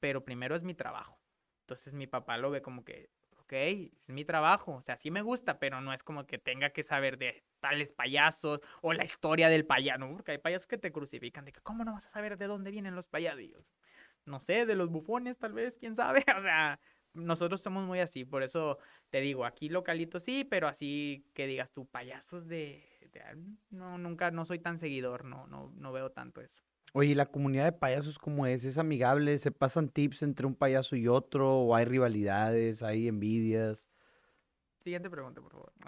pero primero es mi trabajo. Entonces mi papá lo ve como que, ok, es mi trabajo, o sea, sí me gusta, pero no es como que tenga que saber de tales payasos o la historia del payaso, porque hay payasos que te crucifican, de que, ¿cómo no vas a saber de dónde vienen los yo, No sé, de los bufones tal vez, quién sabe, o sea, nosotros somos muy así, por eso te digo, aquí localito sí, pero así que digas tú, payasos de... de no, nunca, no soy tan seguidor, no, no, no veo tanto eso. Oye, ¿y la comunidad de payasos cómo es? ¿Es amigable? ¿Se pasan tips entre un payaso y otro? ¿O hay rivalidades? ¿Hay envidias? Siguiente pregunta, por favor.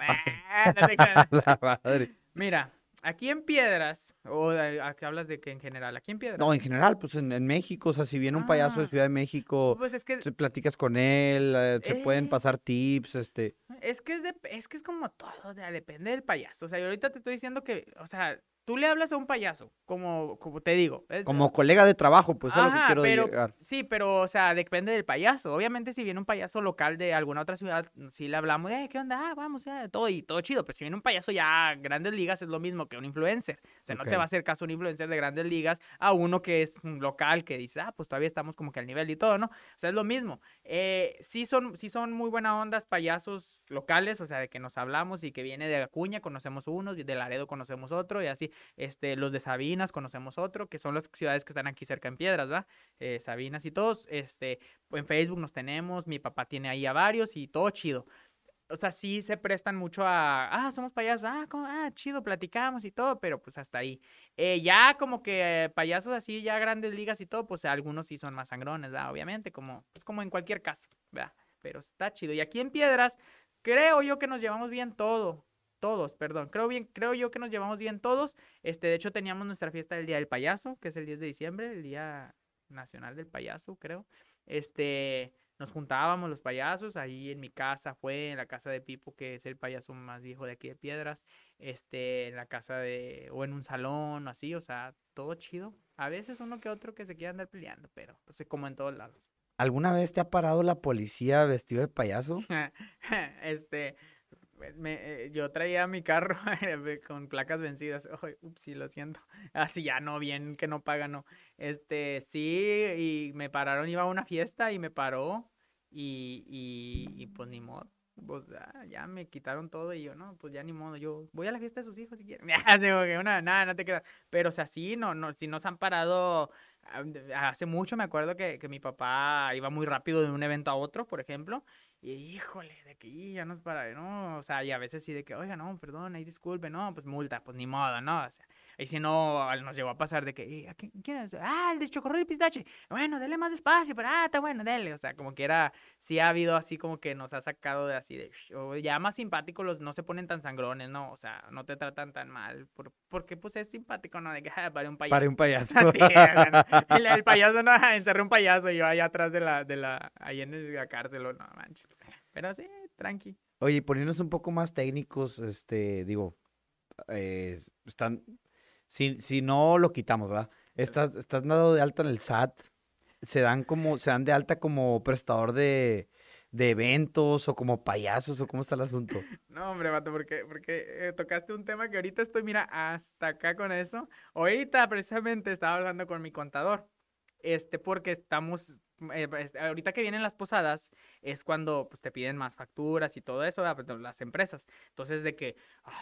Ah. La madre. Mira, aquí en Piedras, o de- hablas de que en general, aquí en Piedras. No, en general, pues en, en México, o sea, si viene un payaso de Ah. Ciudad de México, Pues es que, te platicas con él, eh, se pueden Eh. pasar tips, este... es que es, de- es que es como todo, o sea, depende del payaso. O sea, yo ahorita te estoy diciendo que, o sea, tú le hablas a un payaso, como, como te digo. como colega de trabajo, pues es lo que quiero pero, Sí, pero, o sea, depende del payaso. Obviamente, si viene un payaso local de alguna otra ciudad, sí le hablamos, eh, ¿qué onda? Ah, vamos, ya, todo y todo chido. Pero si viene un payaso ya grandes ligas, es lo mismo que un influencer. O sea, no te va a hacer caso un influencer de grandes ligas a uno que es un local que dice, ah, pues todavía estamos como que al nivel y todo, ¿no? O sea, es lo mismo. Eh, sí, son, sí son muy buenas ondas payasos locales, o sea, de que nos hablamos y que viene de Acuña, conocemos unos, de Laredo conocemos otro, y así, este, los de Sabinas conocemos otro, que son las ciudades que están aquí cerca en Piedras, ¿verdad? Eh, Sabinas y todos, este, en Facebook nos tenemos, mi papá tiene ahí a varios y todo chido o sea, sí se prestan mucho a, ah, somos payasos, ah, ah chido, platicamos y todo, pero pues hasta ahí. Eh, ya como que payasos así, ya grandes ligas y todo, pues algunos sí son más sangrones, ¿verdad? Obviamente, como, pues como en cualquier caso, ¿verdad? Pero está chido. Y aquí en Piedras, creo yo que nos llevamos bien todo, todos, perdón, creo bien, creo yo que nos llevamos bien todos. Este, de hecho teníamos nuestra fiesta del Día del Payaso, que es el 10 de diciembre, el Día Nacional del Payaso, creo. Este, nos juntábamos los payasos, ahí en mi casa fue, en la casa de Pipo, que es el payaso más viejo de aquí de Piedras, este, en la casa de, o en un salón, o así, o sea, todo chido. A veces uno que otro que se quiere andar peleando, pero pues como en todos lados. ¿Alguna vez te ha parado la policía vestido de payaso? este, me, yo traía mi carro con placas vencidas. ups, sí, lo siento. Así ya no, bien que no paga, no. Este, sí, y me pararon, iba a una fiesta y me paró. Y, y, pues ni modo. Pues ya, me quitaron todo y yo, no, pues ya ni modo, yo voy a la fiesta de sus hijos si quieren. una, nada, no te quedas. Pero o sea, sí, no, no, si nos han parado, hace mucho me acuerdo que, que mi papá iba muy rápido de un evento a otro, por ejemplo, y híjole, de que ya nos para, ¿no? O sea, y a veces sí de que, oiga, no, perdón, ahí disculpe, no, pues multa, pues ni modo, ¿no? O sea, y si no, nos llegó a pasar de que, ¿quién es? Ah, el de chocorrol y pistache. Bueno, dele más despacio, pero ah, está bueno, dele. O sea, como que era, sí ha habido así como que nos ha sacado de así de, o ya más simpáticos los no se ponen tan sangrones, ¿no? O sea, no te tratan tan mal, por, porque pues es simpático, ¿no? De que, ah, para un payaso. Para un payaso. el, payaso, no, encerré un payaso yo allá atrás de la, de la, ahí en la cárcel, no manches. Pero sí, tranqui. Oye, poniéndonos un poco más técnicos, este, digo, eh, están si, si no lo quitamos, ¿verdad? Estás, estás dado de alta en el SAT, se dan como, se dan de alta como prestador de, eventos o como payasos o cómo está el asunto? No, hombre, vato, porque, porque eh, tocaste un tema que ahorita estoy, mira, hasta acá con eso. Ahorita precisamente estaba hablando con mi contador, este, porque estamos eh, pues, ahorita que vienen las posadas es cuando pues, te piden más facturas y todo eso, pues, las empresas. Entonces, de que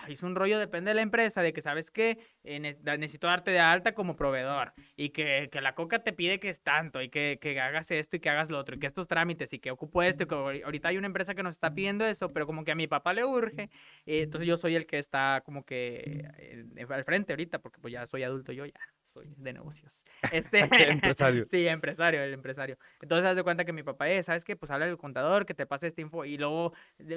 es un rollo, depende de la empresa, de que sabes que eh, necesito darte de alta como proveedor y que, que, la coca te pide que es tanto y que, que, hagas esto y que hagas lo otro y que estos trámites y que ocupo esto. Y que ahorita hay una empresa que nos está pidiendo eso, pero como que a mi papá le urge. Eh, entonces, yo soy el que está como que al frente ahorita, porque pues ya soy adulto yo ya de negocios. Este, empresario. sí, empresario, el empresario. Entonces, haz de cuenta que mi papá, es, ¿sabes qué? Pues habla el contador, que te pase esta info. Y luego,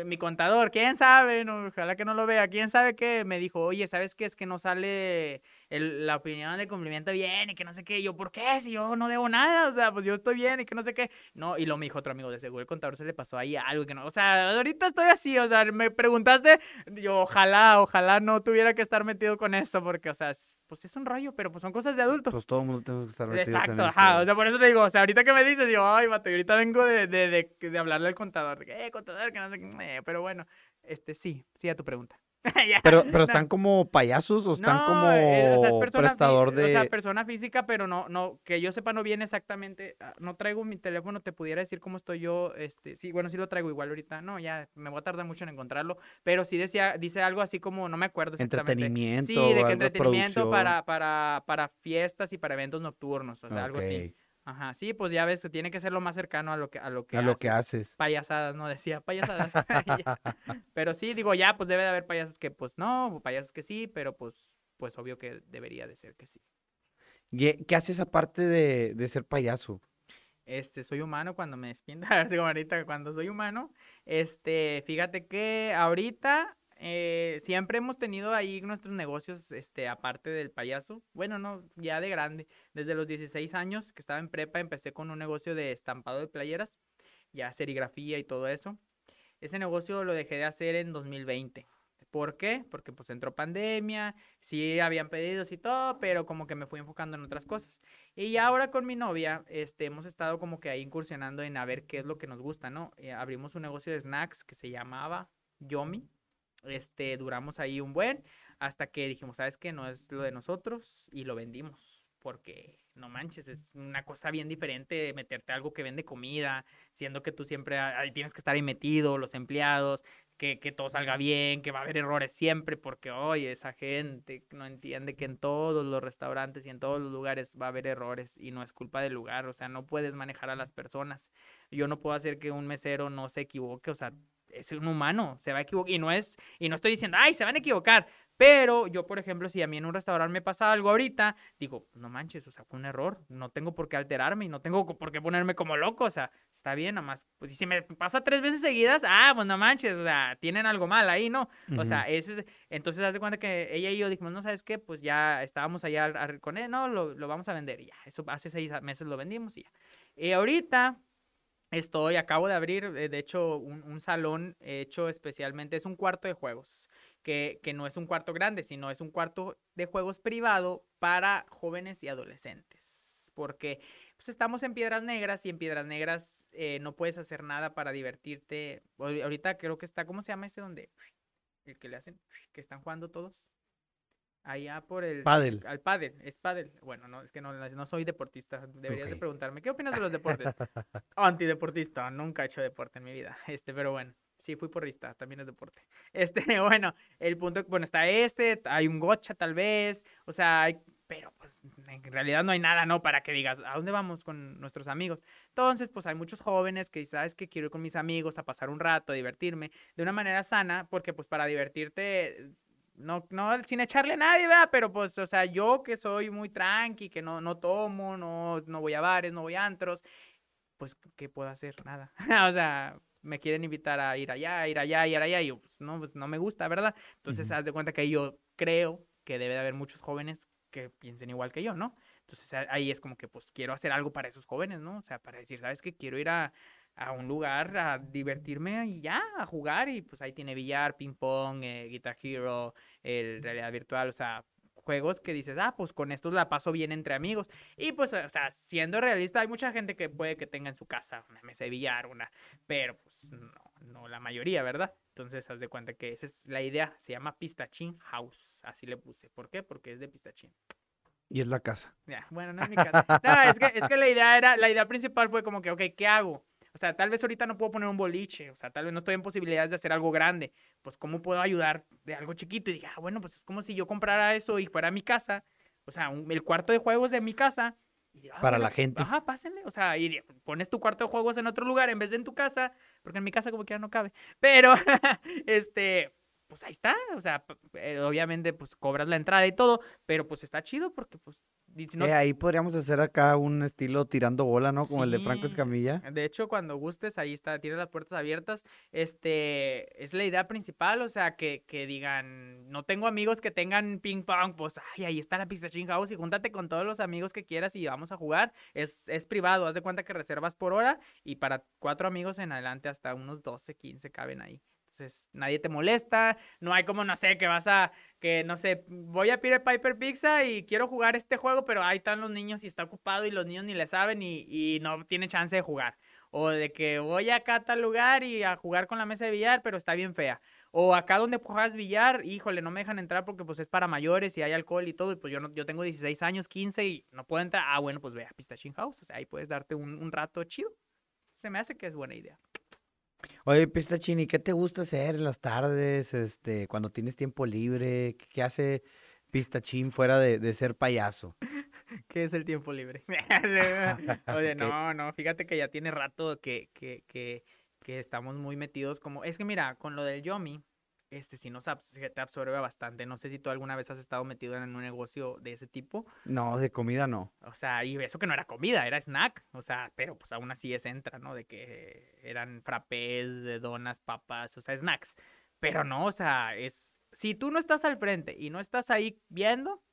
mi contador, ¿quién sabe? No, ojalá que no lo vea. ¿Quién sabe qué? Me dijo, oye, ¿sabes qué? Es que no sale la opinión de cumplimiento bien y que no sé qué. yo, ¿por qué? Si yo no debo nada. O sea, pues yo estoy bien y que no sé qué. No, y lo me dijo otro amigo, de seguro el contador se le pasó ahí algo que no. O sea, ahorita estoy así. O sea, me preguntaste, yo, ojalá, ojalá no tuviera que estar metido con eso, porque, o sea, pues es un rollo, pero pues son cosas de adultos. Pues todo el mundo tenemos que estar metido Exacto, ajá. O sea, por eso te digo, o sea, ahorita que me dices, yo, ay, vato, y ahorita vengo de, de, de, de hablarle al contador. eh, contador, que no sé qué. Eh, pero bueno, este, sí, sí a tu pregunta. pero, pero están como payasos o están como eh, prestador de. O sea, persona física, pero no, no, que yo sepa, no viene exactamente. Ah, no traigo mi teléfono, te pudiera decir cómo estoy yo. Este, sí, bueno, sí lo traigo igual ahorita. No, ya me voy a tardar mucho en encontrarlo. Pero sí decía, dice algo así como, no me acuerdo exactamente. Entretenimiento. Sí, de que entretenimiento para, para, para fiestas y para eventos nocturnos. O sea, algo así. Ajá, sí, pues ya ves, tiene que ser lo más cercano a lo que a lo que, a lo que haces. Payasadas, no decía payasadas. pero sí, digo, ya, pues debe de haber payasos que pues no, payasos que sí, pero pues, pues obvio que debería de ser que sí. ¿Qué haces aparte de, de ser payaso? Este, soy humano cuando me como ahorita cuando soy humano, este, fíjate que ahorita eh, siempre hemos tenido ahí nuestros negocios, este, aparte del payaso. Bueno, no, ya de grande. Desde los 16 años que estaba en prepa, empecé con un negocio de estampado de playeras, ya serigrafía y todo eso. Ese negocio lo dejé de hacer en 2020. ¿Por qué? Porque pues entró pandemia, sí habían pedidos y todo, pero como que me fui enfocando en otras cosas. Y ahora con mi novia, este, hemos estado como que ahí incursionando en a ver qué es lo que nos gusta, ¿no? Eh, abrimos un negocio de snacks que se llamaba Yomi. Este, duramos ahí un buen hasta que dijimos, ¿sabes qué? No es lo de nosotros y lo vendimos porque no manches, es una cosa bien diferente meterte algo que vende comida, siendo que tú siempre tienes que estar ahí metido, los empleados, que, que, todo salga bien, que va a haber errores siempre, porque oye, esa gente no entiende que en todos los restaurantes y en todos los lugares va a haber errores y no es culpa del lugar, o sea, no puedes manejar a las personas. Yo no puedo hacer que un mesero no se equivoque, o sea, es un humano, se va a equivocar y no es y no estoy diciendo, "Ay, se van a equivocar", pero yo, por ejemplo, si a mí en un restaurante me pasa algo ahorita, digo, no manches, o sea, fue un error, no tengo por qué alterarme y no tengo por qué ponerme como loco, o sea, está bien, nada más, pues si me pasa tres veces seguidas, ah, pues no manches, o sea, tienen algo mal ahí, ¿no? O sea, ese es, entonces haz de cuenta que ella y yo dijimos, no, ¿sabes qué? Pues ya estábamos allá con él, no, lo, lo vamos a vender y ya, eso hace seis meses lo vendimos y ya. Y ahorita estoy, acabo de abrir, eh, de hecho, un, un salón hecho especialmente, es un cuarto de juegos que, no es un cuarto grande, sino es un cuarto de juegos privado para jóvenes y adolescentes. Porque pues, estamos en Piedras Negras y en Piedras Negras eh, no puedes hacer nada para divertirte. Ahorita creo que está, ¿cómo se llama ese donde? El que le hacen, que están jugando todos. Allá por el... Padel. Al pádel, es pádel. Bueno, no, es que no, no soy deportista. Deberías de preguntarme, ¿qué opinas de los deportes? Antideportista, nunca he hecho deporte en mi vida. Este, pero bueno. Sí, fui porrista, también es deporte. Este, bueno, el punto, bueno, está este, hay un gocha tal vez, o sea, hay, pero pues en realidad no hay nada, ¿no? Para que digas, ¿a dónde vamos con nuestros amigos? Entonces, pues hay muchos jóvenes que dicen, ¿sabes que Quiero ir con mis amigos a pasar un rato, a divertirme de una manera sana, porque pues para divertirte, no, no sin echarle a nadie, ¿verdad? Pero pues, o sea, yo que soy muy tranqui, que no, no tomo, no, no voy a bares, no voy a antros, pues, ¿qué puedo hacer? Nada. o sea, me quieren invitar a ir allá, ir allá, ir allá, y yo, pues no, pues no me gusta, ¿verdad? Entonces, haz de cuenta que yo creo que debe de haber muchos jóvenes que piensen igual que yo, ¿no? Entonces ahí es como que pues quiero hacer algo para esos jóvenes, ¿no? O sea, para decir, ¿sabes qué? Quiero ir a, a un lugar a divertirme y ya, a jugar y pues ahí tiene billar, ping pong, eh, Guitar Hero, el realidad virtual, o sea, juegos que dices, ah, pues con estos la paso bien entre amigos. Y pues, o sea, siendo realista, hay mucha gente que puede que tenga en su casa una mesa de billar, una, pero pues no, no la mayoría, ¿verdad? Entonces, haz de cuenta que esa es la idea, se llama Pistachín House, así le puse. ¿Por qué? Porque es de pistachín. Y es la casa. Ya, bueno, no es mi casa. No, es que, es que la idea era, la idea principal fue como que, ok, ¿qué hago? O sea, tal vez ahorita no puedo poner un boliche, o sea, tal vez no estoy en posibilidades de hacer algo grande. Pues, ¿cómo puedo ayudar de algo chiquito? Y dije, ah, bueno, pues es como si yo comprara eso y fuera a mi casa, o sea, el cuarto de juegos de mi casa. Ah, Para la gente. Ajá, pásenle. O sea, y pones tu cuarto de juegos en otro lugar en vez de en tu casa, porque en mi casa como que ya no cabe. Pero, este, pues ahí está. O sea, eh, obviamente, pues cobras la entrada y todo, pero pues está chido porque, pues, eh, ahí podríamos hacer acá un estilo tirando bola, ¿no? Como el de Franco Escamilla. De hecho, cuando gustes, ahí está, tienes las puertas abiertas. Este, es la idea principal, o sea, que, que digan, no tengo amigos que tengan ping pong, pues, ay, ahí está la pista House y júntate con todos los amigos que quieras y vamos a jugar. Es, es privado, haz de cuenta que reservas por hora y para cuatro amigos en adelante hasta unos 12, 15 caben ahí. Entonces, nadie te molesta, no hay como, no sé, que vas a, que no sé, voy a Peter Piper Pizza y quiero jugar este juego, pero ahí están los niños y está ocupado y los niños ni le saben y, y no tiene chance de jugar. O de que voy acá a tal lugar y a jugar con la mesa de billar, pero está bien fea. O acá donde juegas billar, híjole, no me dejan entrar porque pues es para mayores y hay alcohol y todo. Y pues yo, no, yo tengo 16 años, 15 y no puedo entrar. Ah, bueno, pues ve a Pistachín House. O sea, ahí puedes darte un, un rato chido. Se me hace que es buena idea. Oye, Pistachini, ¿qué te gusta hacer en las tardes, este, cuando tienes tiempo libre? ¿Qué hace Pistachín fuera de, ser payaso? ¿Qué es el tiempo libre? Oye, no, no, fíjate que ya tiene rato que, que, que, que estamos muy metidos como... Es que mira, con lo del Yomi, este sí nos te absorbe bastante. No sé si tú alguna vez has estado metido en un negocio de ese tipo. No, de comida no. O sea, y eso que no era comida, era snack. O sea, pero pues aún así es entra, ¿no? De que eran frappés, de donas, papas, o sea, snacks. Pero no, o sea, es... Si tú no estás al frente y no estás ahí viendo,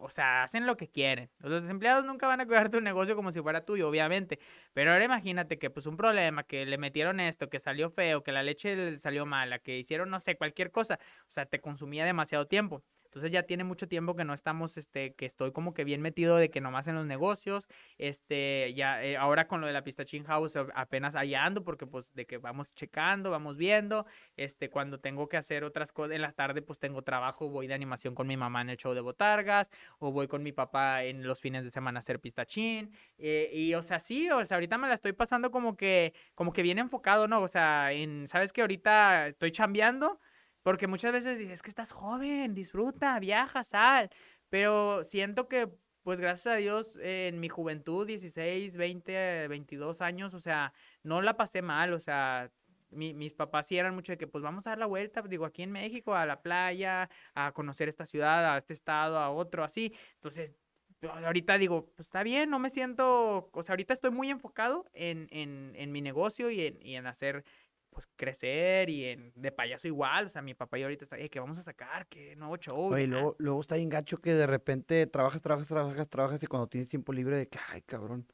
o sea, hacen lo que quieren. Los desempleados nunca van a cuidar tu negocio como si fuera tuyo, obviamente. Pero ahora imagínate que pues un problema, que le metieron esto, que salió feo, que la leche salió mala, que hicieron, no sé, cualquier cosa. O sea, te consumía demasiado tiempo. Entonces ya tiene mucho tiempo que no estamos, este, que estoy como que bien metido de que nomás en los negocios, este, ya, eh, ahora con lo de la Pistachín House apenas hallando porque pues de que vamos checando, vamos viendo, este, cuando tengo que hacer otras cosas, en la tarde pues tengo trabajo, voy de animación con mi mamá en el show de Botargas, o voy con mi papá en los fines de semana a hacer Pistachín, eh, y o sea, sí, o sea, ahorita me la estoy pasando como que, como que bien enfocado, ¿no? O sea, en, ¿sabes que ahorita estoy chambeando? Porque muchas veces dices, que estás joven, disfruta, viaja, sal. Pero siento que, pues gracias a Dios, en mi juventud, 16, 20, 22 años, o sea, no la pasé mal, o sea, mis papás sí eran mucho de que, pues vamos a dar la vuelta, digo, aquí en México, a la playa, a conocer esta ciudad, a este estado, a otro, así. Entonces, ahorita digo, pues está bien, no me siento, o sea, ahorita estoy muy enfocado en, en, en mi negocio y en, y en hacer pues crecer y en, de payaso igual, o sea, mi papá y ahorita está, que vamos a sacar? ¿Qué nuevo show? Oye, luego, luego está bien gacho que de repente trabajas, trabajas, trabajas, trabajas y cuando tienes tiempo libre de que, ay, cabrón,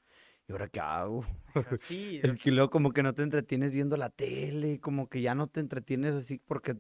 ¿y ahora qué hago? Sí. Que luego como que no te entretienes viendo la tele, como que ya no te entretienes así porque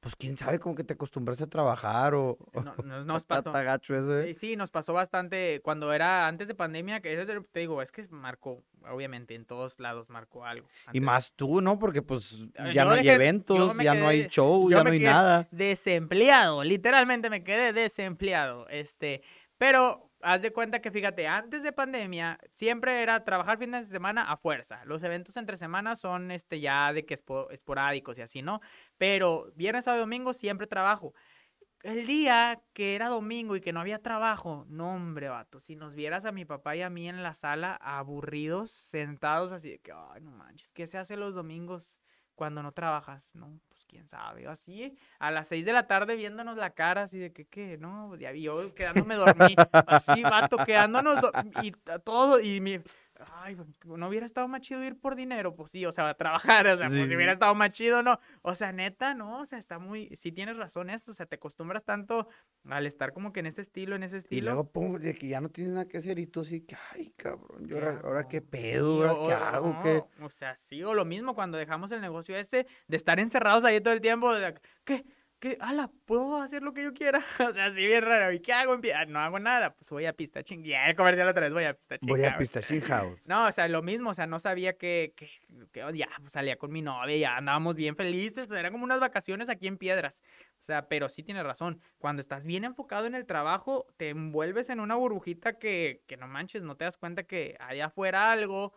pues quién sabe, como que te acostumbras a trabajar o... No, nos pasó. eso, ¿eh? Sí, sí, nos pasó bastante cuando era antes de pandemia, que te digo, es que marcó, obviamente, en todos lados marcó algo. Y más tú, ¿no? Porque pues ah, ya no hay eventos, ya no hay show, ya no hay nada. Desempleado, literalmente me quedé desempleado. Este, pero haz de cuenta que fíjate, antes de pandemia siempre era trabajar fines de semana a fuerza. Los eventos entre semanas son este ya de que esporádicos y así, ¿no? Pero viernes a domingo siempre trabajo. El día que era domingo y que no había trabajo, no hombre, vato, si nos vieras a mi papá y a mí en la sala aburridos, sentados así de que, ay, no manches, ¿qué se hace los domingos cuando no trabajas? No, quién sabe, así a las seis de la tarde viéndonos la cara, así de que, ¿qué? No, yo quedándome dormir, así, vato, quedándonos, y todo, y mi, ay, no hubiera estado más chido ir por dinero, pues sí, o sea, trabajar, o sea, pues si hubiera estado más chido, no, o sea, neta, no, o sea, está muy, sí tienes razón eso, o sea, te acostumbras tanto al estar como que en ese estilo, en ese estilo. Y luego, pum, de que ya no tienes nada que hacer y tú así, que, ay, cabrón, yo ahora, ahora, qué pedo, ¿qué hago? ¿Qué? O sea, sí, o lo mismo cuando dejamos el negocio ese, de estar encerrados ahí todo el tiempo, de, ¿qué? Que, ala, puedo hacer lo que yo quiera. o sea, así bien raro. ¿Y qué hago? Ah, no hago nada. Pues voy a Pistachín. Ya, el comercial otra vez, voy a Pistachín Voy a Pistachín House. No, o sea, lo mismo. O sea, no sabía que, que, que ya, pues salía con mi novia, ya andábamos bien felices. O sea, eran como unas vacaciones aquí en Piedras. O sea, pero sí tiene razón. Cuando estás bien enfocado en el trabajo, te envuelves en una burbujita que, que no manches, no te das cuenta que allá afuera algo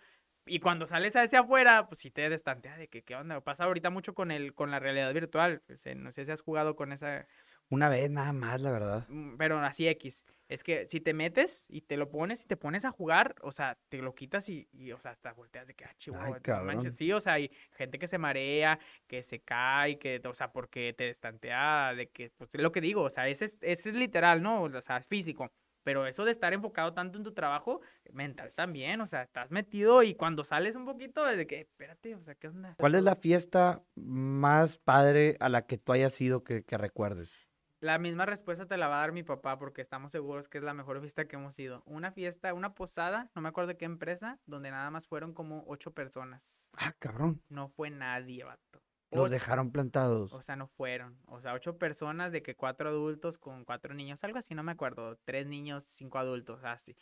y cuando sales hacia afuera, pues sí te destantea de que qué onda. Pasa ahorita mucho con el, con la realidad virtual. Pues, eh, no sé si has jugado con esa. Una vez nada más, la verdad. Mm, pero así X. Es que si te metes y te lo pones y te pones a jugar, o sea, te lo quitas y, y o sea, hasta volteas de que, ah, chihuahua, Sí, o sea, hay gente que se marea, que se cae, que, o sea, porque te destantea, de que, pues, lo que digo, o sea, ese es, ese es literal, ¿no? O sea, es físico. Pero eso de estar enfocado tanto en tu trabajo, mental también, o sea, estás metido y cuando sales un poquito, de que, espérate, o sea, ¿qué onda? ¿Cuál es la fiesta más padre a la que tú hayas ido que, que recuerdes? La misma respuesta te la va a dar mi papá porque estamos seguros que es la mejor fiesta que hemos ido. Una fiesta, una posada, no me acuerdo de qué empresa, donde nada más fueron como ocho personas. Ah, cabrón. No fue nadie, vato. Los dejaron plantados. O sea, no fueron. O sea, ocho personas de que cuatro adultos con cuatro niños, algo así, no me acuerdo. Tres niños, cinco adultos, así.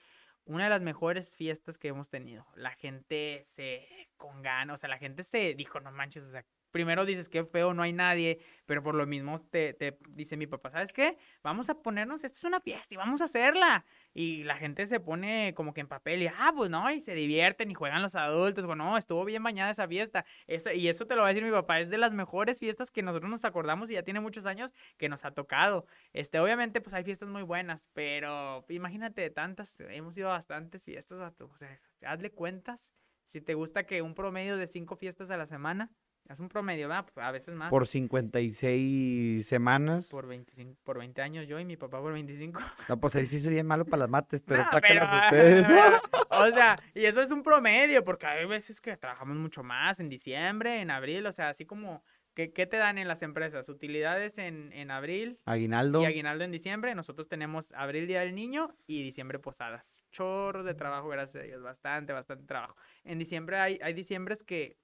Una de las mejores fiestas que hemos tenido. La gente se con ganas, o sea, la gente se dijo, no manches, o sea, primero dices que feo, no hay nadie, pero por lo mismo te, dice mi papá, ¿sabes qué? Vamos a ponernos, esto es una fiesta y vamos a hacerla. Y la gente se pone como que en papel y, ah, pues no, y se divierten y juegan los adultos, bueno, no, estuvo bien bañada esa fiesta. y eso te lo va a decir mi papá, es de las mejores fiestas que nosotros nos acordamos y ya tiene muchos años que nos ha tocado. Este, obviamente, pues hay fiestas muy buenas, pero imagínate tantas, hemos ido a bastantes fiestas, o sea, hazle cuentas. Si te gusta que un promedio de cinco fiestas a la semana, es un promedio, ¿verdad? Pues, a veces más. Por 56 semanas. Por 25, por 20 años yo y mi papá por 25. No, pues ahí sí soy bien malo para las mates, pero no, ustedes. o sea, y eso es un promedio, porque hay veces que trabajamos mucho más en diciembre, en abril, o sea, así como ¿Qué, qué te dan en las empresas? Utilidades en, en abril Aguinaldo. y aguinaldo en diciembre. Nosotros tenemos abril Día del Niño y diciembre posadas. Chorros de trabajo, gracias a Dios. Bastante, bastante trabajo. En diciembre hay, hay diciembres que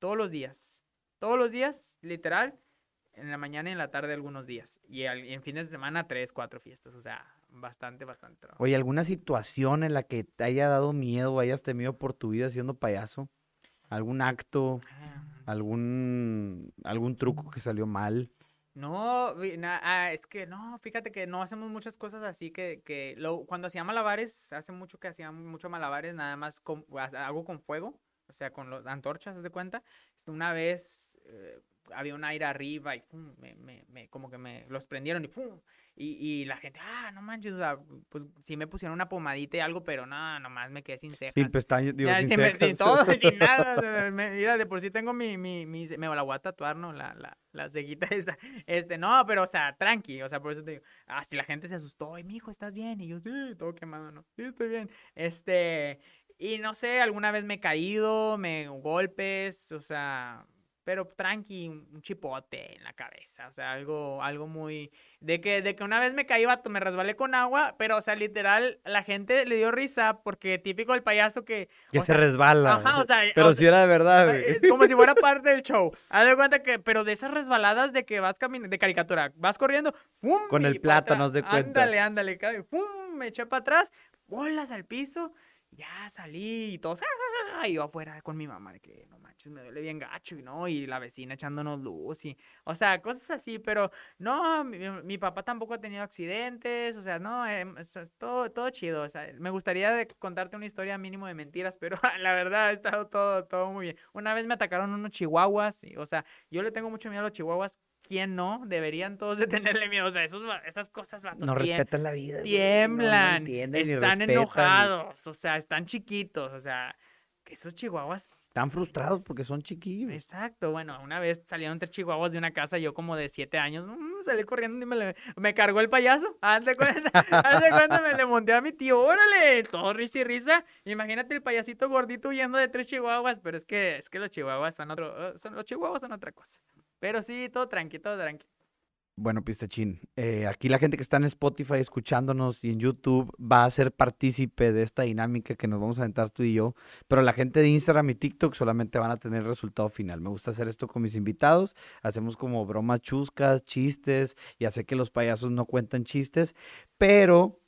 todos los días, todos los días, literal, en la mañana y en la tarde algunos días. Y, al- y en fines de semana, tres, cuatro fiestas. O sea, bastante, bastante trabajo. Oye, ¿alguna situación en la que te haya dado miedo o hayas temido por tu vida siendo payaso? ¿Algún acto, Ah, algún, algún truco que salió mal? No, na- ah, es que no, fíjate que no hacemos muchas cosas así que, que lo, cuando hacía malabares, hace mucho que hacía mucho malabares, nada más con, hago con fuego, o sea, con las antorchas, ¿haz de cuenta? Este, Una vez eh, había un aire arriba y pum, me, me- me- como que me los prendieron y pum, y, y la gente, ah, no manches, o sea, pues sí me pusieron una pomadita y algo, pero no, nomás me quedé sin cejas. Sin pestañas, digo, Ya, sin me- sin cejas. todo, sin nada. o sea, me- mira, de por sí tengo mi, mi, mi, me la voy a tatuar, ¿no? La, la, la ceguita esa. Este, no, pero, o sea, tranqui, o sea, por eso te digo, ah, si la gente se asustó, y mi hijo, ¿estás bien? Y yo, sí, todo quemado, ¿no? Sí, estoy bien. Este, y no sé, alguna vez me he caído, me golpes, o sea, pero tranqui, un chipote en la cabeza, o sea, algo, algo muy, de que, de que una vez me caí, vato, me resbalé con agua, pero, o sea, literal, la gente le dio risa, porque típico del payaso que, Que se sea, resbala. Ajá, o sea, Pero o si era de verdad, es como si fuera parte del show. Haz de cuenta que, pero de esas resbaladas de que vas caminando, de caricatura, vas corriendo, ¡fum! Con el plátano, de cuenta. Ándale, ándale, cae, ¡fum! Me eché para atrás, bolas al piso, ya salí y todos, ¡ah! y yo afuera con mi mamá, de que no manches, me duele bien gacho, y no, y la vecina echándonos luz, y, o sea, cosas así, pero no, mi, mi papá tampoco ha tenido accidentes, o sea, no, sea, todo, todo chido, o sea, me gustaría de contarte una historia mínimo de mentiras, pero la verdad ha estado todo, todo muy bien. Una vez me atacaron unos chihuahuas, y, o sea, yo le tengo mucho miedo a los chihuahuas, ¿quién no? Deberían todos de tenerle miedo, o sea, esos, esas cosas, vato, No tiem- respetan la vida. güey, no- no tiemblan, entienden ni están ni- enojados, o sea, están chiquitos, o sea, esos chihuahuas Están frustrados porque son chiquillos. Exacto, bueno, una vez salieron tres chihuahuas de una casa, yo como de siete años, mm, salí corriendo y me, le- me cargó el payaso, haz de cuenta, haz de cuenta, me le monté a mi tío, órale, todo risa y risa, imagínate el payasito gordito huyendo de tres chihuahuas, pero es que, es que los chihuahuas son otro, son, los chihuahuas son otra cosa, pero sí, todo tranqui, todo tranqui. Bueno, Pistachín, eh, aquí la gente que está en Spotify escuchándonos y en YouTube va a ser partícipe de esta dinámica que nos vamos a aventar tú y yo, pero la gente de Instagram y TikTok solamente van a tener resultado final. Me gusta hacer esto con mis invitados, hacemos como bromas chuscas, chistes, ya sé que los payasos no cuentan chistes, pero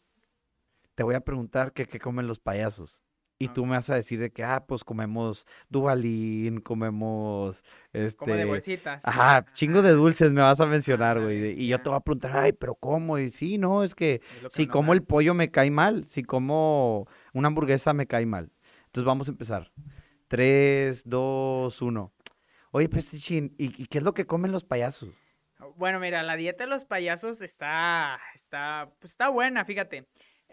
te voy a preguntar qué comen los payasos. Y tú me vas a decir de que, ah, pues comemos dubalín, comemos, este... Como de bolsitas. Ajá, chingo de dulces me vas a mencionar, güey. Y yo te voy a preguntar, ay, pero ¿cómo? Y sí, no, es que Es lo que si como el pollo me cae mal, si como una hamburguesa me cae mal. Entonces vamos a empezar. Tres, dos, uno. Oye, Pestichín, ¿y, y qué es lo que comen los payasos? Bueno, mira, la dieta de los payasos está, está, pues está buena, fíjate.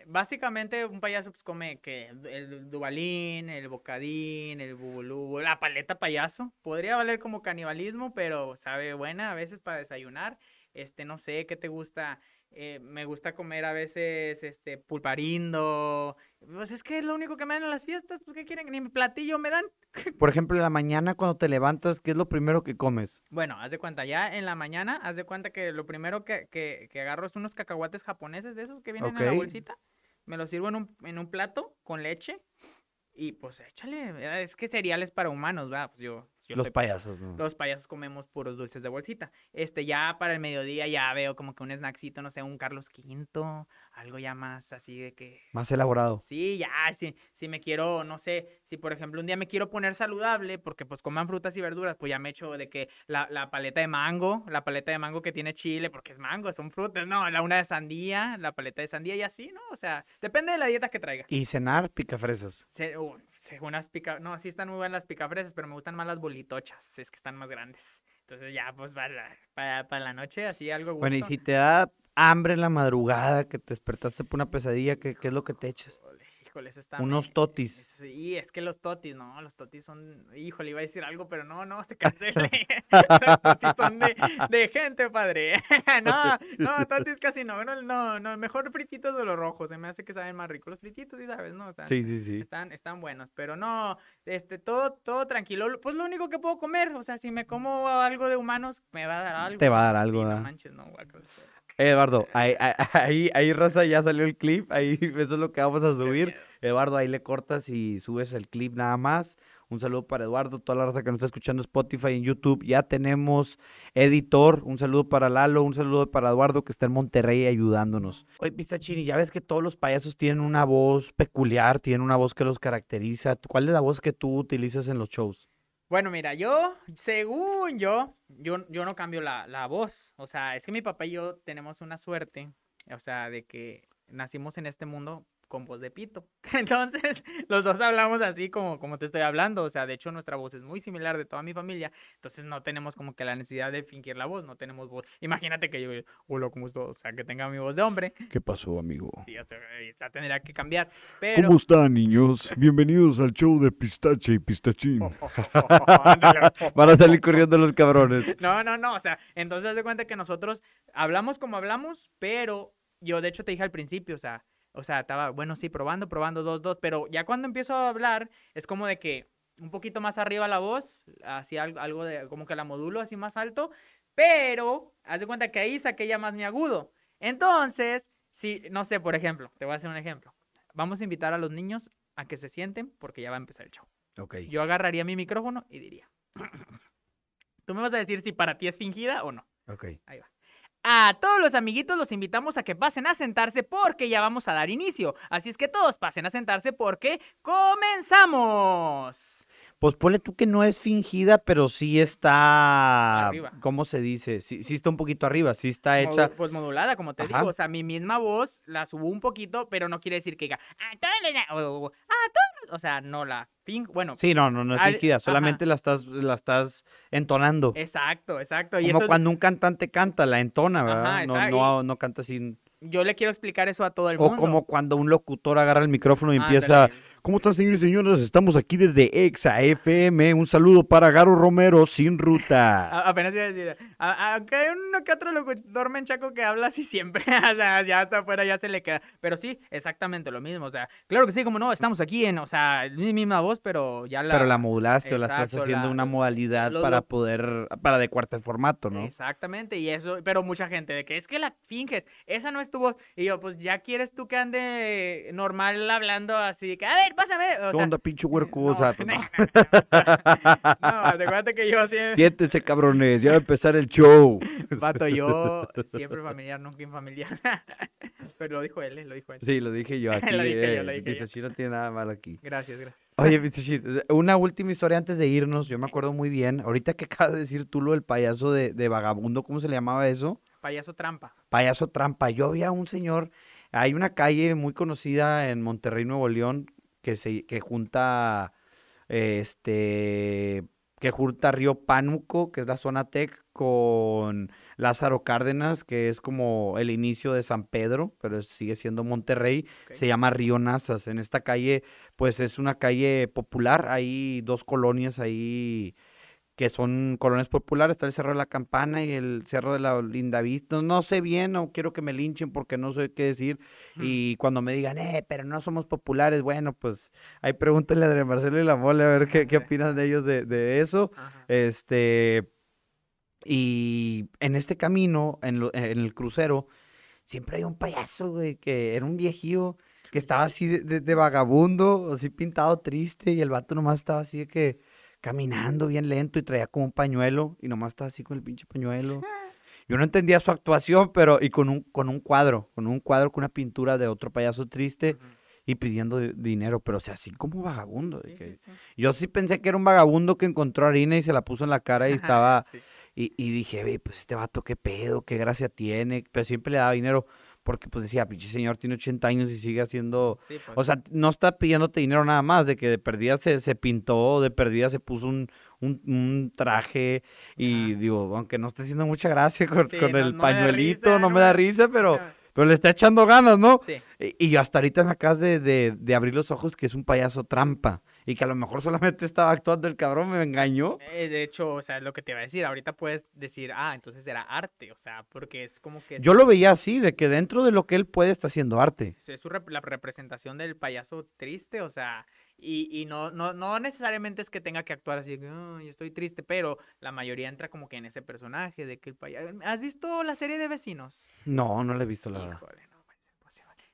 Básicamente un payaso pues come que el dubalín, el bocadín, el bubulú, la paleta payaso. Podría valer como canibalismo, pero sabe buena a veces para desayunar. Este, no sé, ¿qué te gusta? Eh, me gusta comer a veces, este, pulparindo. Pues es que es lo único que me dan en las fiestas, pues ¿qué quieren? Ni mi platillo me dan. Por ejemplo, en la mañana cuando te levantas, ¿qué es lo primero que comes? Bueno, haz de cuenta, ya en la mañana, haz de cuenta que lo primero que, que, que agarro es unos cacahuates japoneses de esos que vienen en la bolsita. Me los sirvo en un, en un plato con leche. Y pues échale, es que cereales para humanos, ¿verdad? Pues yo, yo los soy- payasos, ¿no? los payasos comemos puros dulces de bolsita. Este, ya para el mediodía ya veo como que un snackcito, no sé, un Carlos V, algo ya más así de que Más elaborado. Sí, ya, si, si me quiero, no sé, si por ejemplo un día me quiero poner saludable, porque pues coman frutas y verduras, pues ya me echo de que la, la paleta de mango, la paleta de mango que tiene chile, porque es mango, son frutas, no, la una de sandía, la paleta de sandía y así, ¿no? O sea, depende de la dieta que traiga. Y cenar picafresas. Se- uh, según las pica, no, sí están muy buenas las picafresas, pero me gustan más las bolitochas, es que están más grandes. Entonces ya, pues para, la- para, para la noche, así algo gusto. Bueno, y si te da hambre en la madrugada, que te despertaste por una pesadilla, ¿qué, qué es lo que te echas? Híjole, eso está... Unos totis. Sí, es que los totis, no, los totis son, híjole, iba a decir algo, pero no, no, se cancele. los totis son de, de gente, padre. no, no, totis casi no, no, no, no, mejor frititos de los rojos, se me hace que saben más ricos. Los frititos, sí sabes, ¿no? O sea, Sí, sí, sí. Están, están buenos, pero no, este, todo, todo tranquilo. Lo- Pues lo único que puedo comer, o sea, si me como algo de humanos, me va a dar algo. Te va a dar algo, Sí, no manches, no. Eduardo, ahí, ahí, raza, ya salió el clip, ahí eso es lo que vamos a subir. Eduardo, ahí le cortas y subes el clip nada más. Un saludo para Eduardo, toda la raza que nos está escuchando Spotify en YouTube. Ya tenemos editor. Un saludo para Lalo, un saludo para Eduardo que está en Monterrey ayudándonos. Oye, Pizachini, ya ves que todos los payasos tienen una voz peculiar, tienen una voz que los caracteriza. ¿Cuál es la voz que tú utilizas en los shows? Bueno, mira, yo, según yo, yo, yo no cambio la, la voz. O sea, es que mi papá y yo tenemos una suerte, o sea, de que nacimos en este mundo con voz de pito. Entonces, los dos hablamos así como, como te estoy hablando. O sea, de hecho, nuestra voz es muy similar de toda mi familia. Entonces, no tenemos como que la necesidad de fingir la voz. No tenemos voz. Imagínate que yo, hola, ¿cómo estás? O sea, que tenga mi voz de hombre. ¿Qué pasó, amigo? Sí, o sea, eh, la tendría que cambiar. Pero... ¿Cómo están, niños? Bienvenidos al show de Pistache y Pistachín. Van a salir corriendo los cabrones. No, no, no, o sea, entonces haz de cuenta que nosotros hablamos como hablamos, pero yo de hecho te dije al principio, o sea, o sea, estaba, bueno, sí, probando, probando, dos, dos, pero ya cuando empiezo a hablar es como de que un poquito más arriba la voz, así algo, de, como que la modulo así más alto, pero haz de cuenta que ahí saqué ya más mi agudo. Entonces, si, no sé, por ejemplo, te voy a hacer un ejemplo. Vamos a invitar a los niños a que se sienten porque ya va a empezar el show. Ok. Yo agarraría mi micrófono y diría. Tú me vas a decir si para ti es fingida o no. Ok. Ahí va. A todos los amiguitos los invitamos a que pasen a sentarse porque ya vamos a dar inicio. Así es que todos pasen a sentarse porque comenzamos. Pues ponle tú que no es fingida, pero sí está. Arriba. ¿Cómo se dice? Sí, sí está un poquito arriba, sí está Modu- hecha. pues modulada, como te Ajá. digo. O sea, mi misma voz la subo un poquito, pero no quiere decir que diga a todos los- o, o- a todos. O sea, no la. Bueno, Sí, no, no, no es Al- fingida, ajá. solamente la estás, la estás entonando. exacto, exacto. Y Como cuando un cantante canta, la entona, ¿verdad? Ajá, no, no, no canta sin. yo le quiero explicar eso a todo el O mundo. como cuando un locutor agarra el micrófono y empieza. ¿Cómo están, señores y señores? Estamos aquí desde Exa FM. Un saludo para Garo Romero sin ruta. A- Apenas iba a decir, aunque hay uno que otro locutor menchaco que habla así siempre, o sea, ya hasta afuera ya se le queda. Pero sí, exactamente lo mismo, o sea, claro que sí, como no, estamos aquí en, o sea, mi misma voz, pero ya la... Pero la modulaste o la estás Exacto, haciendo la- una modalidad para poder, para adecuarte al formato, ¿no? Exactamente, y eso, pero mucha gente de que es que la finges, esa no es tu voz. Y yo, pues ya quieres tú que ande normal hablando así, de que, a ver, pásame. O ¿Qué sea, onda, pinche huerco? no, O sea, no. no, que yo siempre... Siéntense, cabrones, ya va a empezar el show. Vato, yo siempre familiar, nunca infamiliar. Pero lo dijo él, eh, lo dijo él. Sí, lo dije yo aquí. Lo dije yo, eh, lo dije yo. No tiene nada malo aquí. Gracias, gracias. Oye, Mr. Shir, una última historia antes de irnos. Yo me acuerdo muy bien. Ahorita que acabas de decir tú lo del payaso de, de vagabundo, ¿cómo se le llamaba eso? Payaso trampa. Payaso trampa. Yo vi a un señor. Hay una calle muy conocida en Monterrey, Nuevo León, que se que junta este que junta Río Pánuco, que es la zona tech, con Lázaro Cárdenas, que es como el inicio de San Pedro, pero sigue siendo Monterrey. Se llama Río Nazas. En esta calle, pues es una calle popular. Hay dos colonias ahí que son colonias populares. Está el Cerro de la Campana y el Cerro de la Lindavista. No, no sé bien, no quiero que me linchen porque no sé qué decir. Mm. Y cuando me digan, eh, pero no somos populares, bueno, pues ahí pregúntenle a Marcelo y la Mole a ver qué, qué opinan de ellos de, de eso. Ajá. Este, y en este camino, en, lo- en el crucero, siempre hay un payaso, güey, que era un viejillo que estaba así de, de- de vagabundo, así pintado triste, y el vato nomás estaba así de que caminando bien lento y traía como un pañuelo, y nomás estaba así con el pinche pañuelo. Yo no entendía su actuación, pero, y con un, con un cuadro, con un cuadro con una pintura de otro payaso triste y pidiendo di- dinero, pero o sea, así como vagabundo. Sí, sí, yo sí pensé que era un vagabundo que encontró harina y se la puso en la cara y estaba... Sí. Y, y dije, "Ve, pues este vato, qué pedo, qué gracia tiene. Pero siempre le daba dinero porque pues decía, pinche señor tiene 80 años y sigue haciendo... Sí, pues. O sea, no está pidiéndote dinero nada más, de que de perdida se, se pintó, de perdida se puso un, un, un traje y Ajá. digo, aunque no esté haciendo mucha gracia con, Sí, con no- el no pañuelito, risa, no me da risa, pero... Pero le está echando ganas, ¿no? Sí. Y, y hasta ahorita me acabas de, de- de abrir los ojos que es un payaso trampa. Y que a lo mejor solamente estaba actuando el cabrón, me engañó. Eh, de hecho, o sea, es lo que te iba a decir. Ahorita puedes decir, ah, entonces era arte. O sea, porque es como que. Yo lo veía así, de que dentro de lo que él puede está haciendo arte. es su rep- la representación del payaso triste, o sea, y, y no, no, no necesariamente es que tenga que actuar así, que, "Ay, estoy triste, pero la mayoría entra como que en ese personaje de que el payaso... ¿Has visto la serie de vecinos? No, no lo he visto, la verdad. No, pues.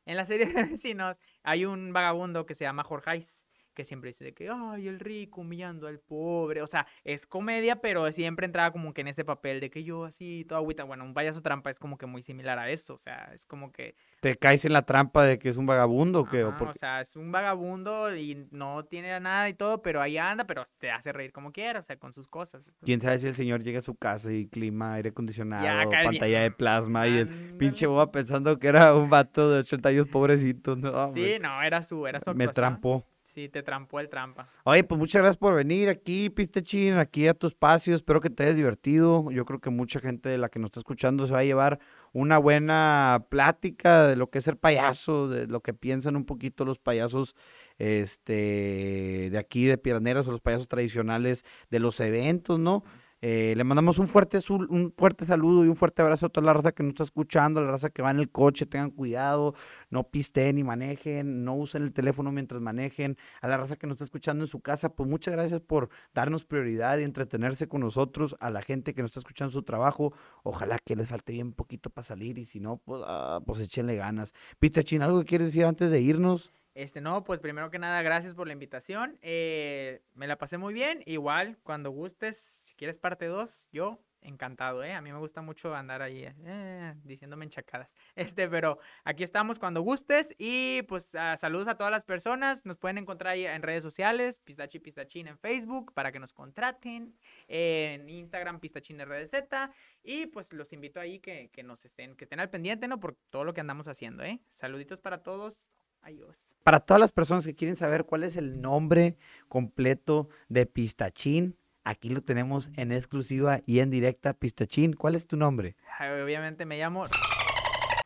En la serie de vecinos hay un vagabundo que se llama Jorgeis, que siempre dice de que, ay, el rico humillando al pobre. O sea, es comedia, pero siempre entraba como que en ese papel de que yo así, todo agüita. Bueno, un payaso trampa es como que muy similar a eso. O sea, es como que ¿Te caes en la trampa de que es un vagabundo o qué? ¿O Ajá, por o sea, es un vagabundo y no tiene nada y todo, pero ahí anda, pero te hace reír como quiera, o sea, con sus cosas. ¿Quién sabe si el señor llega a su casa y clima, aire acondicionado, el pantalla de plasma y el pinche boba pensando que era un vato de 80 años pobrecito? No, hombre. Sí, no, era su, era su Me trampó. Sí, te trampó el trampa. Oye, pues muchas gracias por venir aquí, Pistechín, aquí a tu espacio. Espero que te hayas divertido. Yo creo que mucha gente de la que nos está escuchando se va a llevar una buena plática de lo que es ser payaso, de lo que piensan un poquito los payasos este, de aquí, de Piraneras, o los payasos tradicionales de los eventos, ¿no? Eh, le mandamos un fuerte, un fuerte saludo y un fuerte abrazo a toda la raza que nos está escuchando, a la raza que va en el coche, tengan cuidado, no pisten ni manejen, no usen el teléfono mientras manejen, a la raza que nos está escuchando en su casa, pues muchas gracias por darnos prioridad y entretenerse con nosotros, a la gente que nos está escuchando en su trabajo, ojalá que les falte bien poquito para salir y si no, pues, ah, pues échenle ganas. Pistachín, ¿algo que quieres decir antes de irnos? Este, no, pues primero que nada, gracias por la invitación. eh, me la pasé muy bien. Igual, cuando gustes, si quieres parte 2, yo encantado, ¿eh? A mí me gusta mucho andar ahí eh, diciéndome enchacadas. Este, pero aquí estamos cuando gustes. Y pues ah, saludos a todas las personas. Nos pueden encontrar ahí en redes sociales, Pistachi Pistachín en Facebook, para que nos contraten. En Instagram, Pistachín RDZ. Y pues los invito ahí que, que nos estén, que estén al pendiente, ¿no? Por todo lo que andamos haciendo, ¿eh? Saluditos para todos. Para todas las personas que quieren saber cuál es el nombre completo de Pistachín, aquí lo tenemos en exclusiva y en directa. Pistachín, ¿cuál es tu nombre? Obviamente me llamo.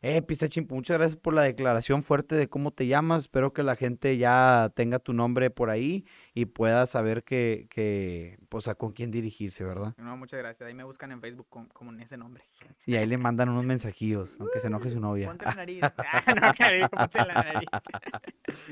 Eh, Pistachín, pues, muchas gracias por la declaración fuerte de cómo te llamas. Espero que la gente ya tenga tu nombre por ahí y pueda saber que, que pues, a con quién dirigirse, ¿verdad? No, muchas gracias. Ahí me buscan en Facebook con, con ese nombre. Y ahí le mandan unos mensajillos, aunque se enoje su novia. Ponte la nariz. Ah, no, que digo, ponte la nariz.